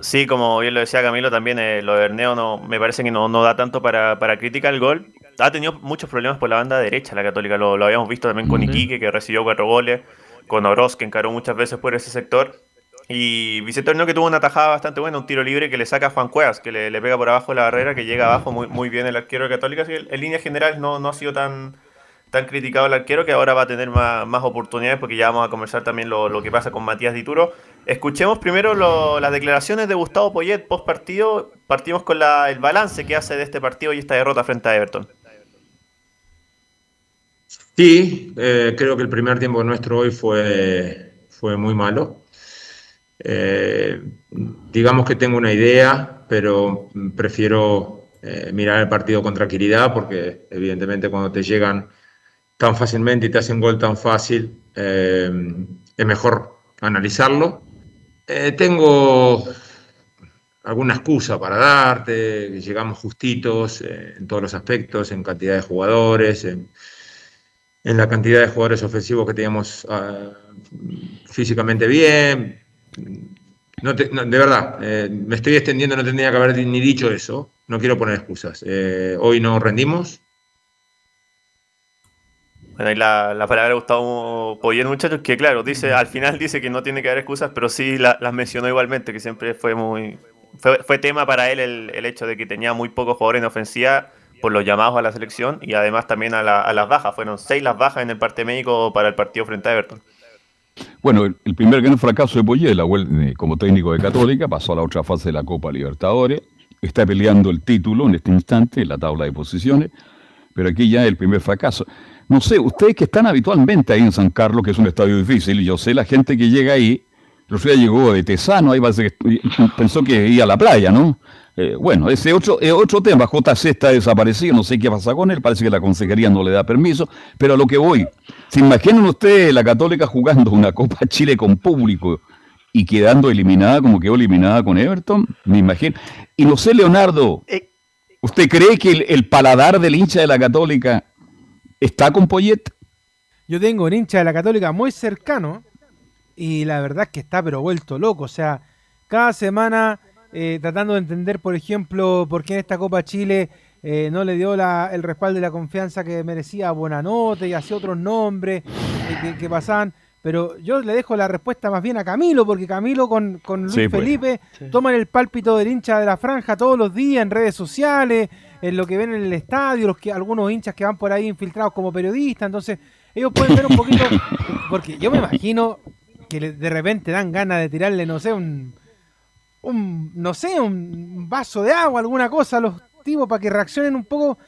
Sí, como bien lo decía Camilo, también eh, lo de Berneo no, me parece que no, no da tanto para, para crítica el gol. Ha tenido muchos problemas por la banda derecha la Católica, lo, lo habíamos visto también con Iquique, que recibió cuatro goles, con Oroz, que encaró muchas veces por ese sector. Y Vicente Torneo que tuvo una tajada bastante buena, un tiro libre que le saca a Juan Cuevas, que le, le pega por abajo la barrera, que llega abajo muy, muy bien el arquero de Católica. Así que en línea general no, no ha sido tan, tan criticado el arquero que ahora va a tener más, oportunidades porque ya vamos a conversar también lo, que pasa con Matías Dituro. Escuchemos primero las declaraciones de Gustavo Poyet post partido. Partimos con el balance que hace de este partido y esta derrota frente a Everton. Sí, eh, creo que el primer tiempo nuestro hoy fue, fue muy malo. Eh, digamos que tengo una idea, pero prefiero eh, mirar el partido con tranquilidad porque evidentemente cuando te llegan tan fácilmente y te hacen gol tan fácil, eh, es mejor analizarlo. Eh, tengo alguna excusa para darte, llegamos justitos eh, en todos los aspectos, en cantidad de jugadores, en, la cantidad de jugadores ofensivos que teníamos ah, físicamente bien. No de verdad, me estoy extendiendo, no tendría que haber ni dicho eso, no quiero poner excusas. hoy no rendimos, bueno, ahí la, la palabra de Gustavo Poyer, muchachos, que claro, dice, al final dice que no tiene que haber excusas, pero sí las mencionó igualmente, que siempre fue muy. Fue, tema para él el, hecho de que tenía muy pocos jugadores en ofensiva por los llamados a la selección y además también a, las bajas. Fueron seis las bajas en el parte médico para el partido frente a Everton. Bueno, el, primer gran fracaso de Poyer, la como técnico de Católica, pasó a la otra fase de la Copa Libertadores, está peleando el título en este instante en la tabla de posiciones, pero aquí ya el primer fracaso. No sé, ustedes que están habitualmente ahí en San Carlos, que es un estadio difícil, yo sé la gente que llega ahí, Lucía llegó de Tesano, ahí parece que pensó que iba a la playa, ¿no? Eh, bueno, ese otro, eh, otro tema, JC está desaparecido, no sé qué pasa con él, parece que la consejería no le da permiso, pero a lo que voy, ¿se imaginan ustedes la Católica jugando una Copa Chile con público y quedando eliminada como quedó eliminada con Everton? Me imagino. Y no sé, Leonardo, eh. ¿usted cree que el, el paladar del hincha de la Católica está con Poyet? Yo tengo un hincha de la Católica muy cercano y la verdad es que está pero vuelto loco, o sea, cada semana eh, tratando de entender, por ejemplo, por qué en esta Copa Chile eh, no le dio el respaldo y la confianza que merecía a Buenanote y hacía otros nombres eh, que, pasaban. Pero yo le dejo la respuesta más bien a Camilo, porque Camilo con, Luis pues. Felipe toman el pálpito del hincha de la franja todos los días en redes sociales, en lo que ven en el estadio, los que algunos hinchas que van por ahí infiltrados como periodistas. Entonces, ellos pueden ver un poquito, porque yo me imagino que de repente dan ganas de tirarle, no sé, un, un, no sé, un vaso de agua, alguna cosa a los tipos para que reaccionen un poco,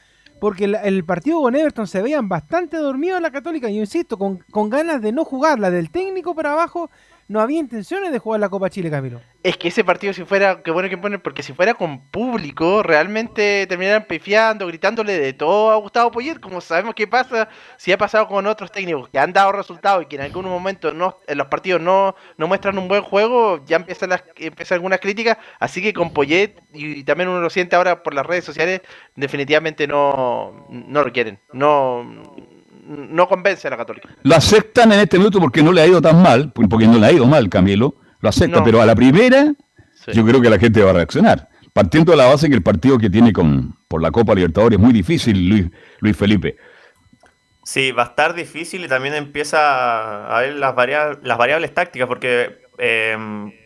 porque el, partido con Everton se veían bastante dormidos en la Católica, yo insisto, con, con ganas de no jugarla del técnico para abajo no había intenciones de jugar la Copa Chile, Camilo. Es que ese partido, si fuera, qué bueno que ponen, porque si fuera con público, realmente terminaran pifiando, gritándole de todo a Gustavo Poyet, como sabemos que pasa, si ha pasado con otros técnicos que han dado resultados y que en algún momento no, en los partidos no, no muestran un buen juego, ya empiezan las, empiezan algunas críticas, así que con Poyet, y, también uno lo siente ahora por las redes sociales, definitivamente no, no lo quieren, no no convence a la Católica. Lo aceptan en este minuto porque no le ha ido tan mal, porque no le ha ido mal, Camilo. Lo acepta, pero a la primera yo creo que la gente va a reaccionar. Partiendo de la base que el partido que tiene con por la Copa Libertadores es muy difícil, Luis, Luis Felipe. Sí, va a estar difícil y también empieza a ver las, variables, las variables tácticas, porque eh,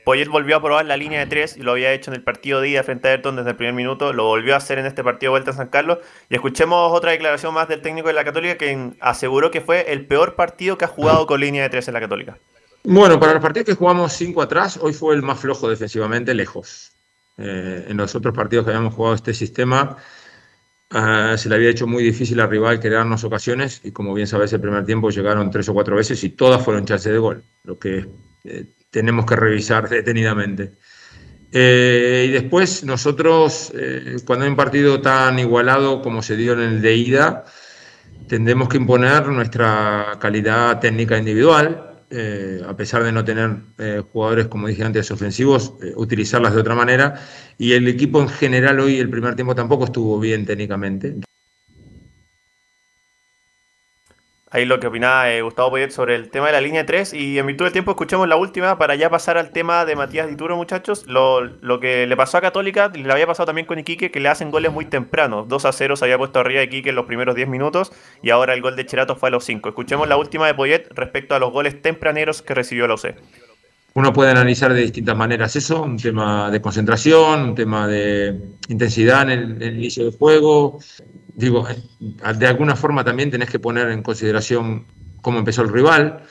Poyet volvió a probar la línea de tres y lo había hecho en el partido de ida frente a Everton desde el primer minuto, lo volvió a hacer en este partido de vuelta a San Carlos y escuchemos otra declaración más del técnico de la Católica que aseguró que fue el peor partido que ha jugado con línea de tres en la Católica. Bueno, para los partidos que jugamos cinco atrás, hoy fue el más flojo defensivamente, lejos. Eh, en los otros partidos que habíamos jugado este sistema, ah, se le había hecho muy difícil al rival crearnos ocasiones y como bien sabes, el primer tiempo llegaron tres o cuatro veces y todas fueron chances de gol, lo que eh, tenemos que revisar detenidamente. Eh, y después nosotros, eh, cuando hay un partido tan igualado como se dio en el de ida, tendremos que imponer nuestra calidad técnica individual, eh, a pesar de no tener jugadores, como dije antes, ofensivos, utilizarlas de otra manera. Y el equipo en general hoy, el primer tiempo, tampoco estuvo bien técnicamente. Ahí lo que opinaba eh, Gustavo Poyet sobre el tema de la línea 3 y en virtud del tiempo escuchemos la última para ya pasar al tema de Matías Dituro, muchachos. Lo, que le pasó a Católica le había pasado también con Iquique, que le hacen goles muy temprano. 2 a 0 se había puesto arriba Iquique en los primeros 10 minutos y ahora el gol de Cherato fue a los 5. Escuchemos la última de Poyet respecto a los goles tempraneros que recibió la OC. Uno puede analizar de distintas maneras eso, un tema de concentración, un tema de intensidad en el inicio del juego, digo, de alguna forma también tenés que poner en consideración cómo empezó el rival,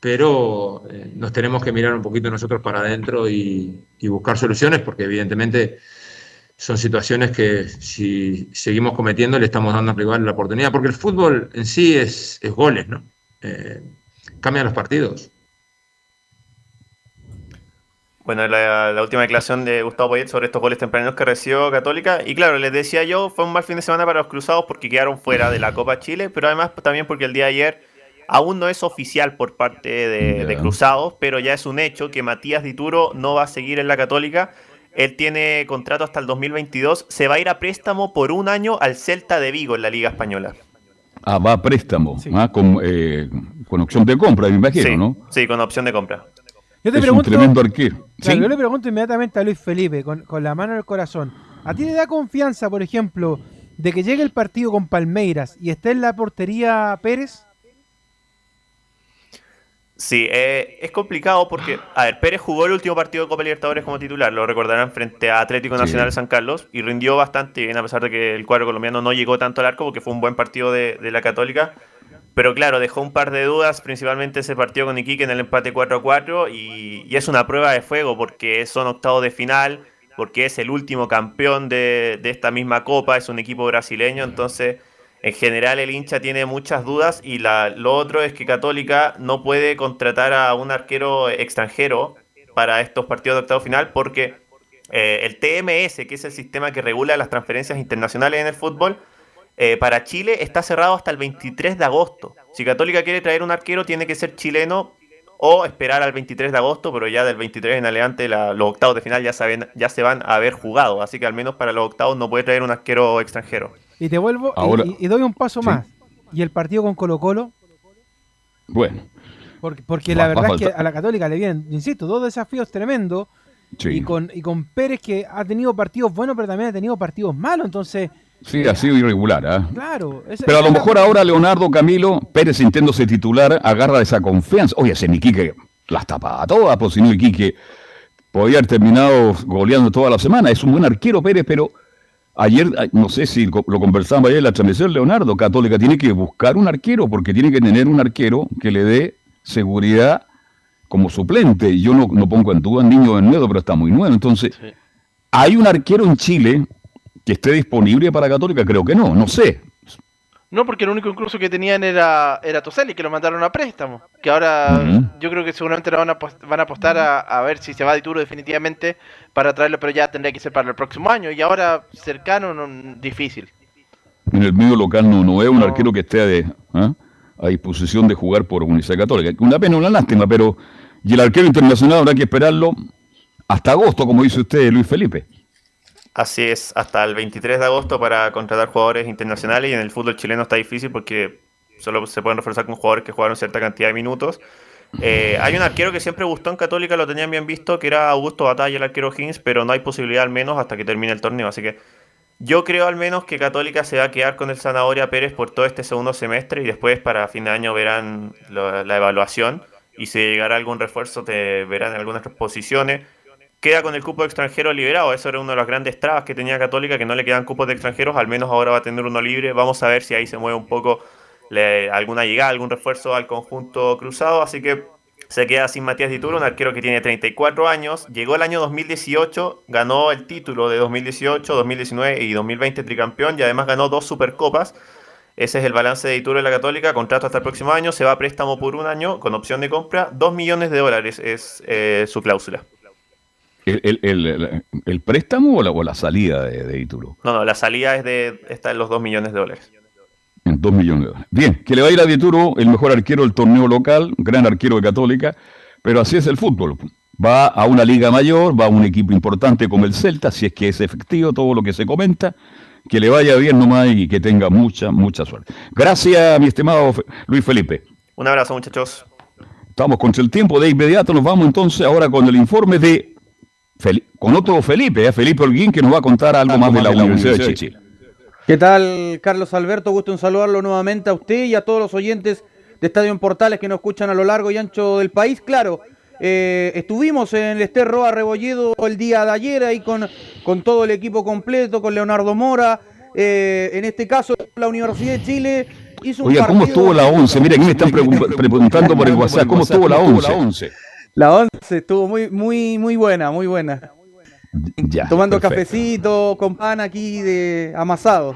pero eh, nos tenemos que mirar un poquito nosotros para adentro y, buscar soluciones, porque evidentemente son situaciones que si seguimos cometiendo le estamos dando al rival la oportunidad, porque el fútbol en sí es, goles, ¿no? Eh, cambian los partidos. Bueno, la, última declaración de Gustavo Poyet sobre estos goles tempranos que recibió Católica. Y claro, les decía yo, fue un mal fin de semana para los cruzados porque quedaron fuera de la Copa Chile, pero además también porque el día de ayer aún no es oficial por parte de, Cruzados, pero ya es un hecho que Matías Dituro no va a seguir en la Católica. Él tiene contrato hasta el 2022. Se va a ir a préstamo por un año al Celta de Vigo en la Liga Española. Ah, va a préstamo, ah, con, eh, con, opción de compra, me imagino, ¿no? Sí, con opción de compra. Yo te pregunto, un tremendo arquero. Yo le pregunto inmediatamente a Luis Felipe, con, la mano en el corazón. ¿A ti le da confianza, por ejemplo, de que llegue el partido con Palmeiras y esté en la portería Pérez? Sí, eh, es complicado porque, a ver, Pérez jugó el último partido de Copa Libertadores como titular, lo recordarán frente a Atlético Nacional de San Carlos y rindió bastante bien a pesar de que el cuadro colombiano no llegó tanto al arco porque fue un buen partido de, de la Católica. Pero claro, dejó un par de dudas, principalmente ese partido con Iquique en el empate 4-4 y, y, es una prueba de fuego porque son octavos de final, porque es el último campeón de, esta misma copa, es un equipo brasileño, entonces en general el hincha tiene muchas dudas y la, lo otro es que Católica no puede contratar a un arquero extranjero para estos partidos de octavo final porque eh, el TMS, que es el sistema que regula las transferencias internacionales en el fútbol, eh, para Chile está cerrado hasta el 23 de agosto. Si Católica quiere traer un arquero, tiene que ser chileno o esperar al 23 de agosto, pero ya del 23 en adelante los octavos de final ya, saben, ya se van a haber jugado. Así que al menos para los octavos no puede traer un arquero extranjero. Y te vuelvo y, doy un paso más. ¿Y el partido con Colo Colo? Bueno. Porque, porque la verdad es que a la Católica le vienen, insisto, dos desafíos tremendos. Y, con, y con Pérez que ha tenido partidos buenos, pero también ha tenido partidos malos. Entonces, Sí, ha sido irregular. ¿ah? Claro. Pero a lo mejor ahora Leonardo Camilo Pérez sintiéndose titular agarra esa confianza. Oye, ese Niquique las tapa todas, pues si no Iquique podía haber terminado goleando toda la semana. Es un buen arquero Pérez, pero ayer, no sé si lo conversamos ayer en la transmisión, Leonardo, Católica tiene que buscar un arquero porque tiene que tener un arquero que le dé seguridad como suplente. Yo no, no pongo en duda al niño de nuevo, pero está muy nuevo. Entonces, hay un arquero en Chile que esté disponible para Católica, creo que no, no sé. No, porque el único incluso que tenían era, era Toselli, que lo mandaron a préstamo. Que ahora yo creo que seguramente van a, van a apostar a, ver si se va de Turo definitivamente para traerlo, pero ya tendría que ser para el próximo año. Y ahora cercano, difícil. En el medio local no, no es un arquero que esté de, ¿ah? a disposición de jugar por Universidad Católica. Una pena, una lástima, pero. Y el arquero internacional habrá que esperarlo hasta agosto, como dice usted, Luis Felipe. Así es, hasta el 23 de agosto para contratar jugadores internacionales y en el fútbol chileno está difícil porque solo se pueden reforzar con jugadores que jugaron cierta cantidad de minutos. Eh, hay un arquero que siempre gustó en Católica, lo tenían bien visto, que era Augusto Batalla, el arquero Hins, pero no hay posibilidad al menos hasta que termine el torneo. Así que yo creo al menos que Católica se va a quedar con el Zanahoria Pérez por todo este segundo semestre y después para fin de año verán la, evaluación y si llegará algún refuerzo te verán en algunas posiciones queda con el cupo de extranjeros liberado. Eso era una de las grandes trabas que tenía Católica, que no le quedan cupos de extranjeros. Al menos ahora va a tener uno libre. Vamos a ver si ahí se mueve un poco alguna llegada, algún refuerzo al conjunto cruzado. Así que se queda sin Matías Dituro, un arquero que tiene 34 años. Llegó el año 2018, ganó el título de 2018, 2019 y 2020 tricampeón y además ganó dos supercopas. Ese es el balance de Dituro en la Católica, contrato hasta el próximo año, se va a préstamo por un año con opción de compra, 2 millones de dólares es eh, su cláusula. ¿El, préstamo o la, salida de, de Ituro? No, no, la salida es de, está en los 2 millones de dólares. En 2 millones de dólares. Bien, que le va a ir a Dituro, el mejor arquero del torneo local, gran arquero de Católica, pero así es el fútbol. Va a una liga mayor, va a un equipo importante como el Celta, si es que es efectivo todo lo que se comenta, que le vaya bien nomás y que tenga mucha, mucha suerte. Gracias, mi estimado Luis Felipe. Un abrazo, muchachos. Estamos con el tiempo, de inmediato nos vamos entonces ahora con el informe de con otro Felipe, ¿eh? Felipe Holguín, que nos va a contar algo, más de la, Universidad, de Chile. ¿Qué tal, Carlos Alberto? Gusto en saludarlo nuevamente a usted y a todos los oyentes de Estadio en Portales que nos escuchan a lo largo y ancho del país. Claro, eh, estuvimos en el Esterro Rebolledo el día de ayer ahí con, con todo el equipo completo, con Leonardo Mora. Eh, en este caso, la Universidad de Chile hizo un Oiga, ¿cómo estuvo la 11? Mira, aquí me están preguntando por el WhatsApp, ¿cómo estuvo la 11? La 11 estuvo muy, muy, muy buena, muy buena. Ya, Tomando cafecito con pan aquí de amasado.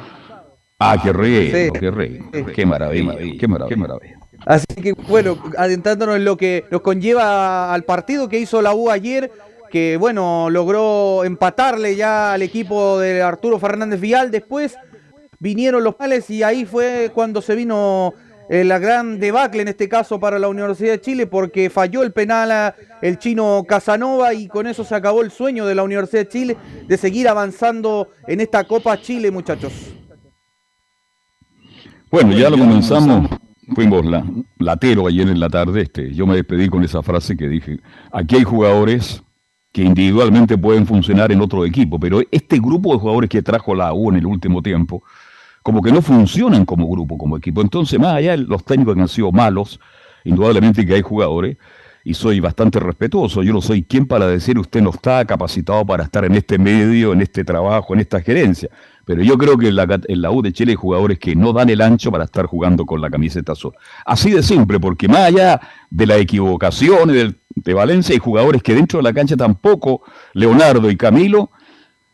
Ah, qué rico, qué rico. Qué maravilla, qué maravilla, Así que bueno, adentrándonos en lo que nos conlleva al partido que hizo la U ayer, que bueno, logró empatarle ya al equipo de Arturo Fernández Vial. Después vinieron los pales y ahí fue cuando se vino eh, la gran debacle en este caso para la Universidad de Chile porque falló el penal el chino Casanova y con eso se acabó el sueño de la Universidad de Chile de seguir avanzando en esta Copa Chile, muchachos. Bueno, ya lo comenzamos. Fuimos la, latero ayer en la tarde. Este, yo me despedí con esa frase que dije: aquí hay jugadores que individualmente pueden funcionar en otro equipo, pero este grupo de jugadores que trajo la U en el último tiempo como que no funcionan como grupo, como equipo. Entonces, más allá de los técnicos que han sido malos, indudablemente que hay jugadores, y soy bastante respetuoso, yo no soy quien para decir usted no está capacitado para estar en este medio, en este trabajo, en esta gerencia. Pero yo creo que en la, U de Chile hay jugadores que no dan el ancho para estar jugando con la camiseta azul. Así de simple, porque más allá de las equivocaciones de, de Valencia, hay jugadores que dentro de la cancha tampoco, Leonardo y Camilo,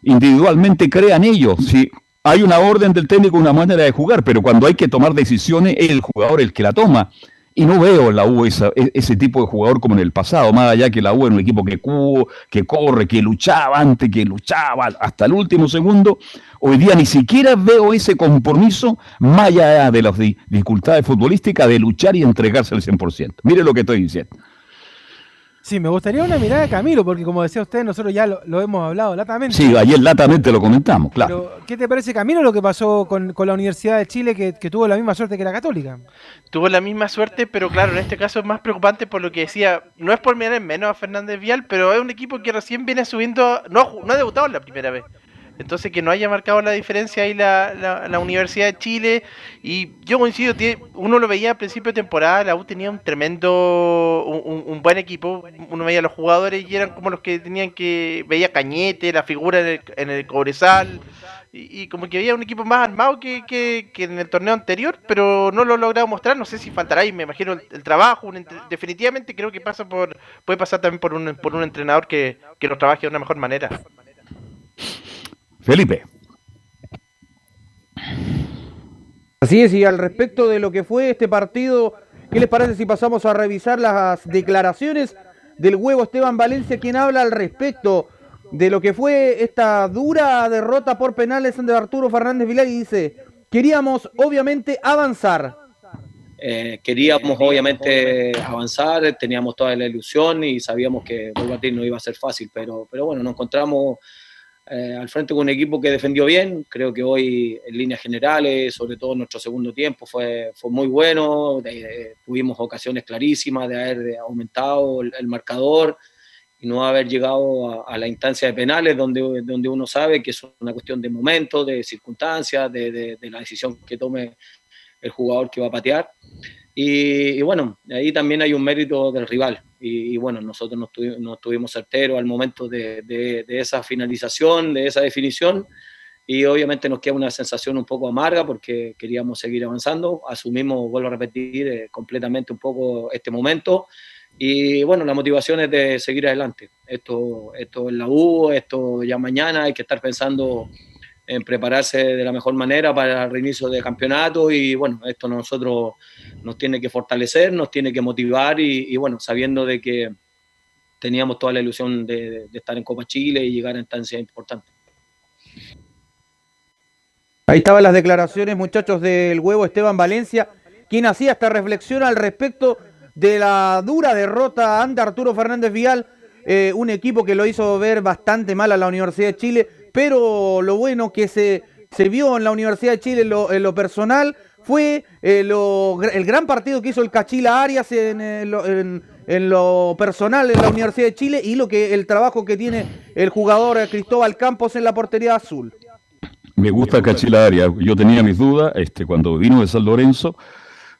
individualmente crean ellos. Si hay una orden del técnico, una manera de jugar, pero cuando hay que tomar decisiones, es el jugador el que la toma. Y no veo en la U e, ese tipo de jugador como en el pasado, más allá que la U era un equipo que cubo, que corre, que luchaba antes, que luchaba hasta el último segundo. Hoy día ni siquiera veo ese compromiso, más allá de las dificultades futbolísticas, de luchar y entregarse al 100%. Mire lo que estoy diciendo. Sí, me gustaría una mirada de Camilo, porque como decía usted, nosotros ya lo, hemos hablado latamente. Sí, ayer latamente lo comentamos, claro. ¿Qué te parece, Camilo, lo que pasó con, la Universidad de Chile, que, tuvo la misma suerte que la Católica? Tuvo la misma suerte, pero claro, en este caso es más preocupante por lo que decía, no es por mirar en menos a Fernández Vial, pero es un equipo que recién viene subiendo, no, no ha debutado la primera vez. Entonces que no haya marcado la diferencia ahí la, la, Universidad de Chile. Y yo coincido, uno lo veía al principio de temporada, la U tenía un tremendo, un, buen equipo. Uno veía los jugadores y eran como los que tenían que, veía Cañete, la figura en el, en el Cobresal. Y, como que había un equipo más armado que, que, en el torneo anterior, pero no lo he logrado mostrar. No sé si faltará ahí, me imagino el, trabajo. definitivamente creo que pasa por puede pasar también por un, por un entrenador que, que lo trabaje de una mejor manera. Felipe. Así es, y al respecto de lo que fue este partido, ¿qué les parece si pasamos a revisar las declaraciones del huevo Esteban Valencia, quien habla al respecto de lo que fue esta dura derrota por penales de Arturo Fernández Vilar y dice, queríamos obviamente avanzar. Eh, queríamos obviamente avanzar, teníamos toda la ilusión y sabíamos que volver no iba a ser fácil, pero, pero bueno, nos encontramos eh, al frente con un equipo que defendió bien. Creo que hoy, en líneas generales, sobre todo nuestro segundo tiempo, fue, fue muy bueno. tuvimos ocasiones clarísimas de haber aumentado el, marcador y no haber llegado a, la instancia de penales, donde, donde uno sabe que es una cuestión de momento, de circunstancias, de la decisión que tome el jugador que va a patear. Y, bueno, ahí también hay un mérito del rival. Y, bueno, nosotros no, estuvimos, tuvimos certeros al momento de, de, esa finalización, de esa definición. Y obviamente nos queda una sensación un poco amarga porque queríamos seguir avanzando. Asumimos, vuelvo a repetir, eh, completamente un poco este momento. Y bueno, la motivación es de seguir adelante. Esto, esto es la U, esto ya mañana hay que estar pensando en prepararse de la mejor manera para el reinicio del campeonato y bueno, esto nosotros nos tiene que fortalecer, nos tiene que motivar y, bueno, sabiendo de que teníamos toda la ilusión de, estar en Copa Chile y llegar a instancias importantes. Ahí estaban las declaraciones, muchachos, del huevo Esteban Valencia, quien hacía esta reflexión al respecto de la dura derrota ante Arturo Fernández Vial, eh, un equipo que lo hizo ver bastante mal a la Universidad de Chile pero lo bueno que se, se vio en la Universidad de Chile en lo, personal fue eh, el gran partido que hizo el Cachila Arias en, en, lo personal en la Universidad de Chile y lo que el trabajo que tiene el jugador Cristóbal Campos en la portería azul. Me gusta Cachila Arias, yo tenía mis dudas este, cuando vino de San Lorenzo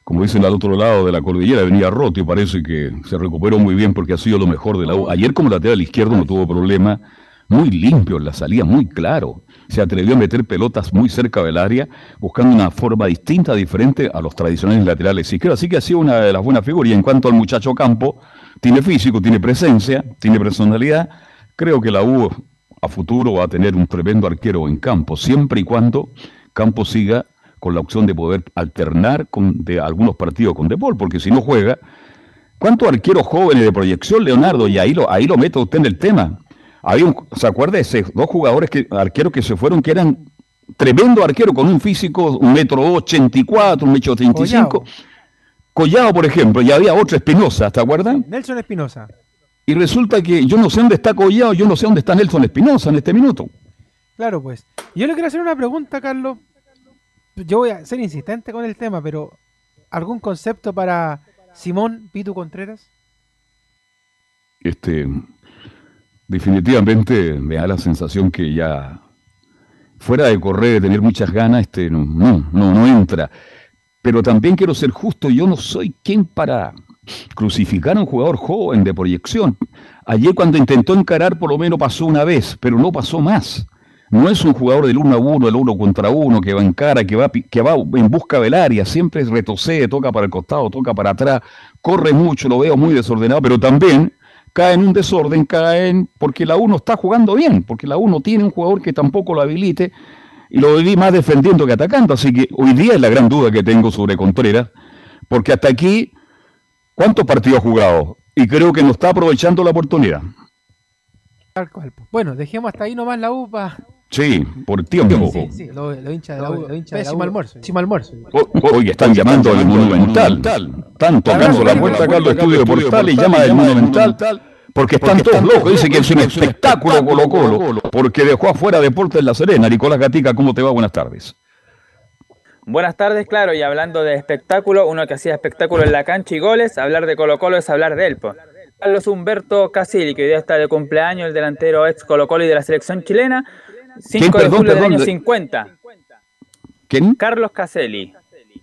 como dicen al otro lado de la cordillera, venía roto y parece que se recuperó muy bien porque ha sido lo mejor de la U. Ayer como lateral izquierdo no tuvo problema, muy limpio la salida, muy claro. Se atrevió a meter pelotas muy cerca del área, buscando una forma distinta, diferente a los tradicionales laterales izquierdos. Así que ha sido una de las buenas figuras. Y en cuanto al muchacho Campo, tiene físico, tiene presencia, tiene personalidad. Creo que la U a futuro va a tener un tremendo arquero en campo, siempre y cuando Campo siga con la opción de poder alternar con de algunos partidos con De Paul, porque si no juega, ¿cuántos arqueros jóvenes de proyección, Leonardo? Y ahí lo, ahí lo meto usted en el tema. Había ¿Se acuerda de esos dos jugadores que, arqueros que se fueron que eran tremendo arquero con un físico, un metro ochenta y cuatro, un metro ochenta y cinco? Collado, por ejemplo, y había otro Espinosa, ¿te acuerdas? Nelson Espinosa. Y resulta que yo no sé dónde está Collado, yo no sé dónde está Nelson Espinosa en este minuto. Claro, pues. Yo le quiero hacer una pregunta, Carlos. Yo voy a ser insistente con el tema, pero ¿algún concepto para Simón Pitu Contreras? Este, definitivamente me da la sensación que ya fuera de correr, de tener muchas ganas, este, no, no, no, entra. Pero también quiero ser justo, yo no soy quien para crucificar a un jugador joven de proyección. Ayer cuando intentó encarar por lo menos pasó una vez, pero no pasó más. No es un jugador del 1 a 1, del 1 contra 1, que va en cara, que va, que va en busca del área, siempre retrocede, toca para el costado, toca para atrás, corre mucho, lo veo muy desordenado, pero también cae en un desorden, cae en, porque la 1 está jugando bien, porque la 1 tiene un jugador que tampoco lo habilite. y lo vi más defendiendo que atacando. Así que hoy día es la gran duda que tengo sobre Contreras, porque hasta aquí, ¿cuántos partidos ha jugado? Y creo que no está aprovechando la oportunidad. Bueno, dejemos hasta ahí nomás la UPA. Sí, por tiempo. Sí, sí, Los lo hinchas de la U. Pésimo almuerzo. Pésimo almuerzo. Hoy están llamando al Monumental. Están tocando la puerta acá al estudio de Portal y llama al Monumental. Porque están todos locos. Dice que es un espectáculo Colo Colo. Porque dejó afuera Deportes en La Serena. Nicolás Gatica, ¿cómo te va? Buenas tardes. Buenas tardes, claro, y hablando de espectáculo, uno que hacía espectáculo en la cancha y goles, hablar de Colo Colo es hablar de él. Carlos Humberto Casilli, que hoy día está de cumpleaños, el delantero ex Colo Colo y de la selección chilena, 5 de julio del año 50. ¿Quién? Carlos Caselli.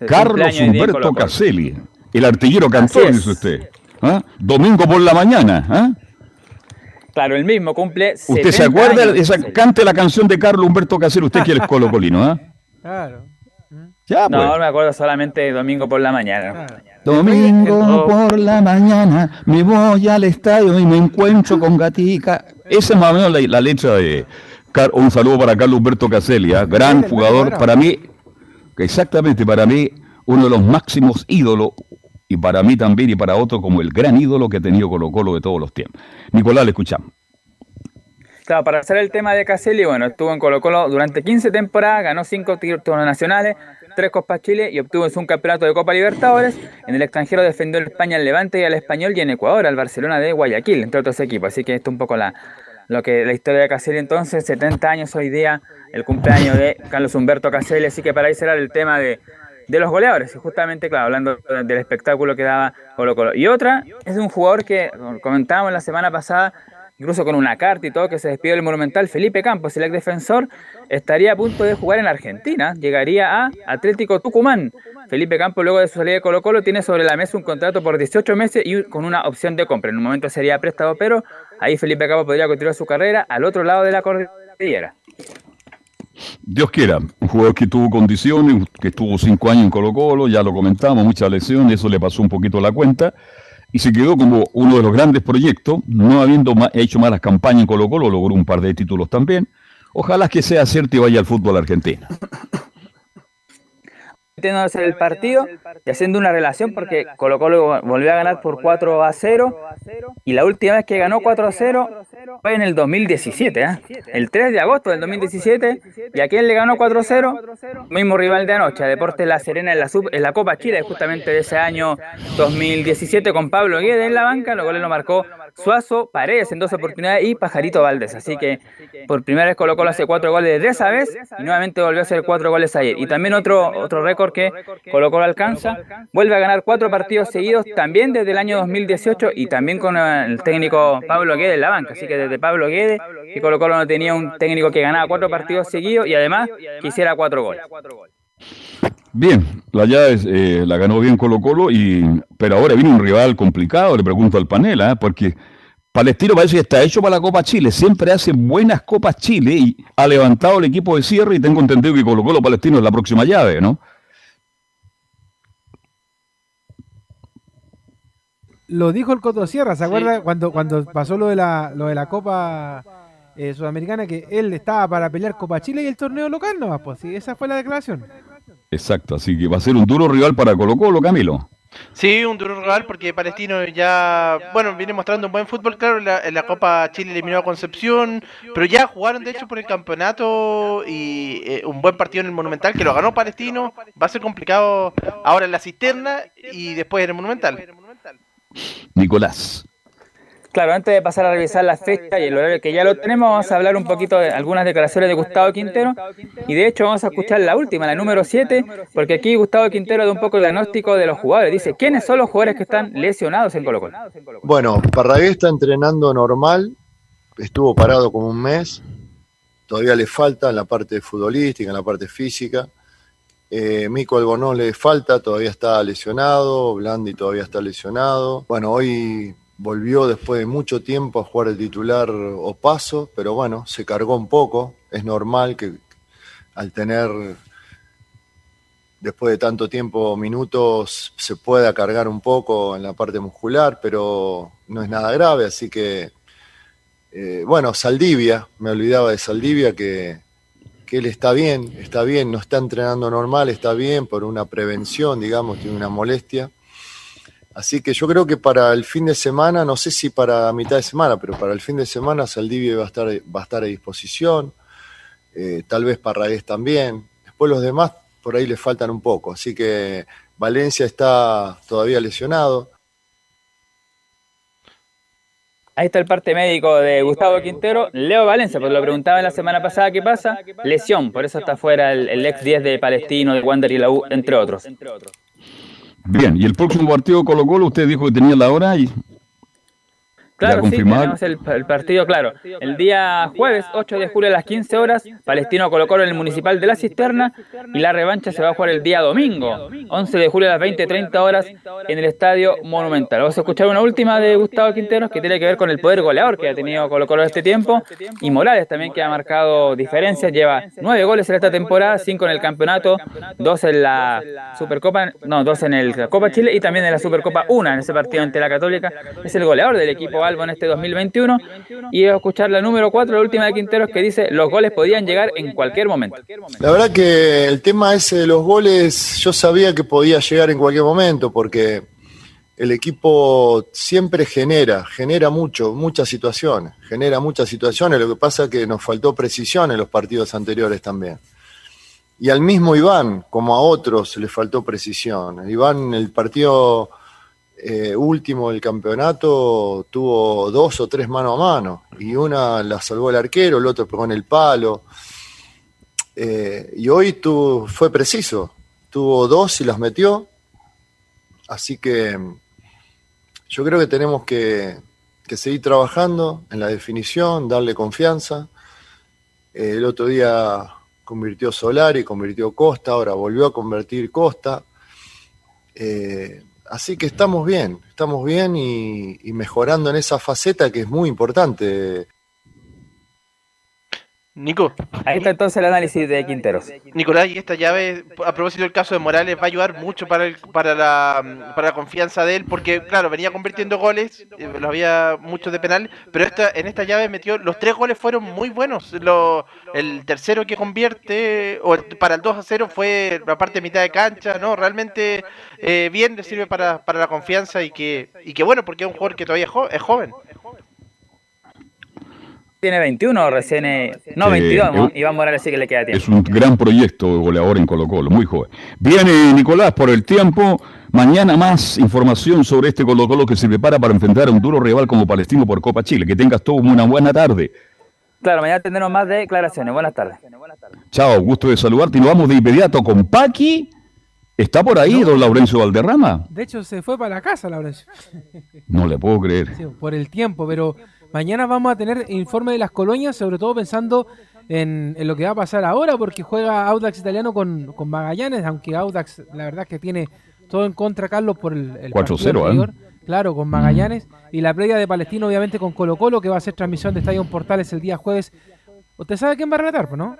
Carlos Humberto Caselli, el artillero cantón, dice usted. ¿Ah? Domingo por la mañana. ¿ah? Claro, el mismo cumple. ¿Usted se acuerda? Esa, cante la canción de Carlos Humberto Caselli, usted que es colocolino, ¿ah? Claro. Ya, no, pues. me acuerdo solamente de domingo por la mañana. Domingo por la mañana me voy al estadio y me encuentro con Gatica. Esa es más o menos la, letra de... Un saludo para Carlos Humberto Caselli, gran jugador. Para mí, exactamente, para mí, uno de los máximos ídolos y para mí también y para otro como el gran ídolo que ha tenido Colo Colo de todos los tiempos. Nicolás, le escuchamos. Claro, para hacer el tema de Caselli, bueno, estuvo en Colo Colo durante 15 temporadas, ganó 5 títulos nacionales, 3 Copas Chile y obtuvo un campeonato de Copa Libertadores. En el extranjero defendió a España al Levante y al Español y en Ecuador al Barcelona de Guayaquil, entre otros equipos. Así que esto es un poco la, lo que la historia de Caselli entonces, 70 años hoy día, el cumpleaños de Carlos Humberto Caselli, así que para ahí será el tema de, de los goleadores, y justamente, claro, hablando del espectáculo que daba Colo Colo. Y otra es un jugador que comentábamos la semana pasada, incluso con una carta y todo, que se despidió del Monumental, Felipe Campos, el ex defensor, estaría a punto de jugar en Argentina, llegaría a Atlético Tucumán. Felipe Campos, luego de su salida de Colo Colo, tiene sobre la mesa un contrato por 18 meses y con una opción de compra. En un momento sería prestado, pero ahí Felipe Campos podría continuar su carrera al otro lado de la cordillera. Dios quiera, un jugador que tuvo condiciones, que estuvo cinco años en Colo Colo, ya lo comentamos, muchas lesiones, eso le pasó un poquito la cuenta, y se quedó como uno de los grandes proyectos, no habiendo hecho malas campañas en Colo Colo, logró un par de títulos también. Ojalá que sea cierto y vaya al fútbol argentino hacer el partido y haciendo una relación porque Colo Colo volvió a ganar por 4 a 0 y la última vez que ganó 4 a 0 fue en el 2017, ¿eh? el 3 de agosto del 2017 y a quién le ganó 4 a 0, mismo rival de anoche, Deportes La Serena en la, sub, en la Copa Chile justamente de ese año 2017 con Pablo Guedes en la banca, lo cual lo marcó Suazo, Paredes en dos oportunidades y Pajarito Valdés. Así que por primera vez Colo Colo hace cuatro goles de esa vez y nuevamente volvió a hacer cuatro goles ayer. Y también otro, otro récord que Colo Colo alcanza, vuelve a ganar cuatro partidos seguidos también desde el año 2018 y también con el técnico Pablo Guedes en la banca. Así que desde Pablo Guedes y Colo Colo no tenía un técnico que ganaba cuatro partidos seguidos y además quisiera cuatro goles. Bien, la llave eh, la ganó bien Colo Colo, y, pero ahora viene un rival complicado, le pregunto al panel, ¿eh? porque Palestino parece que está hecho para la Copa Chile, siempre hace buenas Copas Chile y ha levantado el equipo de cierre y tengo entendido que Colo Colo Palestino es la próxima llave, ¿no? Lo dijo el Coto Sierra, ¿se acuerda cuando, cuando pasó lo de la, lo de la Copa eh, Sudamericana que él estaba para pelear Copa Chile y el torneo local no pues sí, esa fue la declaración. Exacto, así que va a ser un duro rival para Colo Colo, Camilo. Sí, un duro rival porque Palestino ya, bueno, viene mostrando un buen fútbol, claro, en la, Copa Chile eliminó a Concepción, pero ya jugaron de hecho por el campeonato y eh, un buen partido en el Monumental que lo ganó Palestino, va a ser complicado ahora en la cisterna y después en el Monumental. Nicolás. Claro, antes de pasar a revisar la fecha y el horario que ya lo tenemos, vamos a hablar un poquito de algunas declaraciones de Gustavo Quintero. Y de hecho vamos a escuchar la última, la número 7, porque aquí Gustavo Quintero da un poco el diagnóstico de los jugadores. Dice, ¿quiénes son los jugadores que están lesionados en Colo Colo? Bueno, Parragué está entrenando normal, estuvo parado como un mes, todavía le falta en la parte futbolística, en la parte física. Eh, Mico Albonó le falta, todavía está lesionado, Blandi todavía está lesionado. Bueno, hoy volvió después de mucho tiempo a jugar el titular Opaso, pero bueno, se cargó un poco. Es normal que al tener después de tanto tiempo minutos se pueda cargar un poco en la parte muscular, pero no es nada grave, así que eh, bueno, Saldivia, me olvidaba de Saldivia que, que él está bien, está bien, no está entrenando normal, está bien por una prevención, digamos, tiene una molestia. Así que yo creo que para el fin de semana, no sé si para mitad de semana, pero para el fin de semana Saldivia va a estar, va a, estar a disposición, eh, tal vez Parragués también. Después los demás por ahí le faltan un poco, así que Valencia está todavía lesionado. Ahí está el parte médico de Gustavo Quintero. Leo Valencia, pues lo preguntaba la semana pasada qué pasa. Lesión, por eso está fuera el, ex 10 de Palestino, de Wander y la U, entre otros. Bien, y el próximo partido Colo Colo, usted dijo que tenía la hora y Claro, sí, tenemos el, partido, claro. El día jueves, 8 de julio a las 15 horas, Palestino colocó en el Municipal de la Cisterna y la revancha se va a jugar el día domingo, 11 de julio a las 20-30 horas en el Estadio Monumental. Vamos a escuchar una última de Gustavo Quinteros que tiene que ver con el poder goleador que ha tenido Colo Colo este tiempo y Morales también que ha marcado diferencias, lleva 9 goles en esta temporada, 5 en el campeonato, 2 en la Supercopa, no, 2 en el Copa Chile y también en la Supercopa 1 en ese partido ante la Católica. Es el goleador del equipo en este 2021. Y escuchar la número 4, la última de Quinteros, que dice: los goles podían llegar en cualquier momento. La verdad que el tema ese de los goles, yo sabía que podía llegar en cualquier momento, porque el equipo siempre genera, genera mucho, muchas situaciones, genera muchas situaciones. Lo que pasa es que nos faltó precisión en los partidos anteriores también. Y al mismo Iván, como a otros, le faltó precisión. Iván, el partido eh, último del campeonato tuvo dos o tres mano a mano y una la salvó el arquero, el otro pegó en el palo. Eh, y hoy tu, fue preciso, tuvo dos y las metió. Así que yo creo que tenemos que, seguir trabajando en la definición, darle confianza. Eh, el otro día convirtió Solari, convirtió Costa, ahora volvió a convertir Costa. Así que estamos bien, estamos bien y, mejorando en esa faceta que es muy importante. Nico. Ahí está entonces el análisis de Quinteros. Nicolás, y esta llave, a propósito del caso de Morales, va a ayudar mucho para, el, para, la, para la confianza de él, porque, claro, venía convirtiendo goles, eh, lo había muchos de penal, pero esta, en esta llave metió, los tres goles fueron muy buenos. Lo, el tercero que convierte, o para el 2 a 0, fue la parte de mitad de cancha, ¿no? Realmente eh, bien le sirve para, para la confianza y que, y que bueno, porque es un jugador que todavía es joven tiene 21 recién, eh, no 22, Iván Morales sí que le queda tiempo. Es un gran proyecto de goleador en Colo Colo, muy joven. Viene Nicolás por el tiempo, mañana más información sobre este Colo Colo que se prepara para enfrentar a un duro rival como Palestino por Copa Chile. Que tengas todo una buena tarde. Claro, mañana tendremos más declaraciones. Buenas tardes. Chao, gusto de saludarte y nos vamos de inmediato con Paqui. ¿Está por ahí don Laurencio Valderrama? De hecho, se fue para la casa, Laurencio. No le puedo creer. por el tiempo, pero Mañana vamos a tener informe de las colonias, sobre todo pensando en, lo que va a pasar ahora, porque juega Audax italiano con, Magallanes, aunque Audax la verdad es que tiene todo en contra, Carlos, por el, el 4-0, ¿eh? Claro, con Magallanes. Y la previa de Palestino, obviamente, con Colo Colo, que va a ser transmisión de Estadio Portales el día jueves. ¿Usted sabe quién va a relatar, no?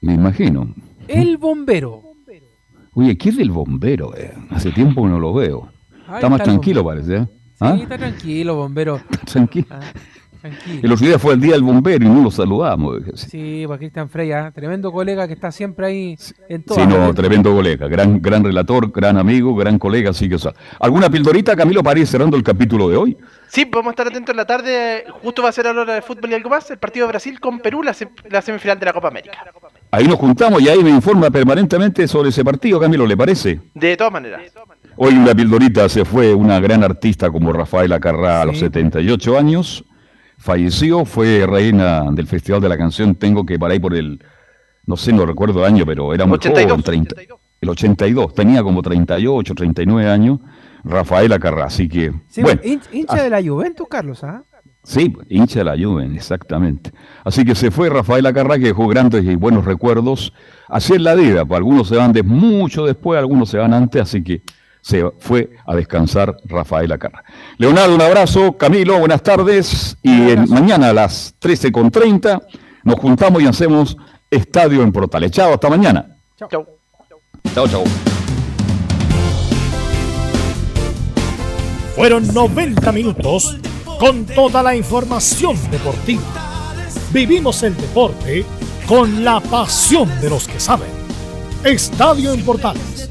Me imagino. El bombero. Oye, ¿qué es del bombero? Eh? Hace tiempo que no lo veo. está más tranquilo, parece. ¿eh? Sí, ¿Ah? está tranquilo, bombero. tranquilo. Ah, tranquilo. El otro día fue el día del bombero y no lo saludamos. Sí, pues Cristian Freya, tremendo colega que está siempre ahí en todo. Sí, no, tremendo colega, gran, gran relator, gran amigo, gran colega, así que o sea, ¿Alguna pildorita, Camilo, para ir cerrando el capítulo de hoy? Sí, vamos a estar atentos en la tarde, justo va a ser a la hora de fútbol y algo más, el partido de Brasil con Perú, la, la semifinal de la Copa América. Ahí nos juntamos y ahí me informa permanentemente sobre ese partido, Camilo, ¿le parece? De todas maneras. Hoy una pildorita se fue una gran artista como Rafael Acarrá a los 78 años. Falleció, fue reina del Festival de la Canción. Tengo que para ahí por el, no sé, no recuerdo el año, pero era muy joven, 30, el 82. Tenía como 38, 39 años. Rafael Acarrá, así que. bueno, hincha de la Juventus, Carlos, ¿ah? Sí, hincha de la Juventus, exactamente. Así que se fue Rafael Acarrá, que dejó grandes y buenos recuerdos. Así es la vida, pues algunos se van de mucho después, algunos se van antes, así que se fue a descansar Rafael Acarra. Leonardo, un abrazo. Camilo, buenas tardes. Y mañana a las 13.30 nos juntamos y hacemos estadio en Portales. Chao, hasta mañana. Chao. Chao, chao. Fueron 90 minutos con toda la información deportiva. Vivimos el deporte con la pasión de los que saben. Estadio en Portales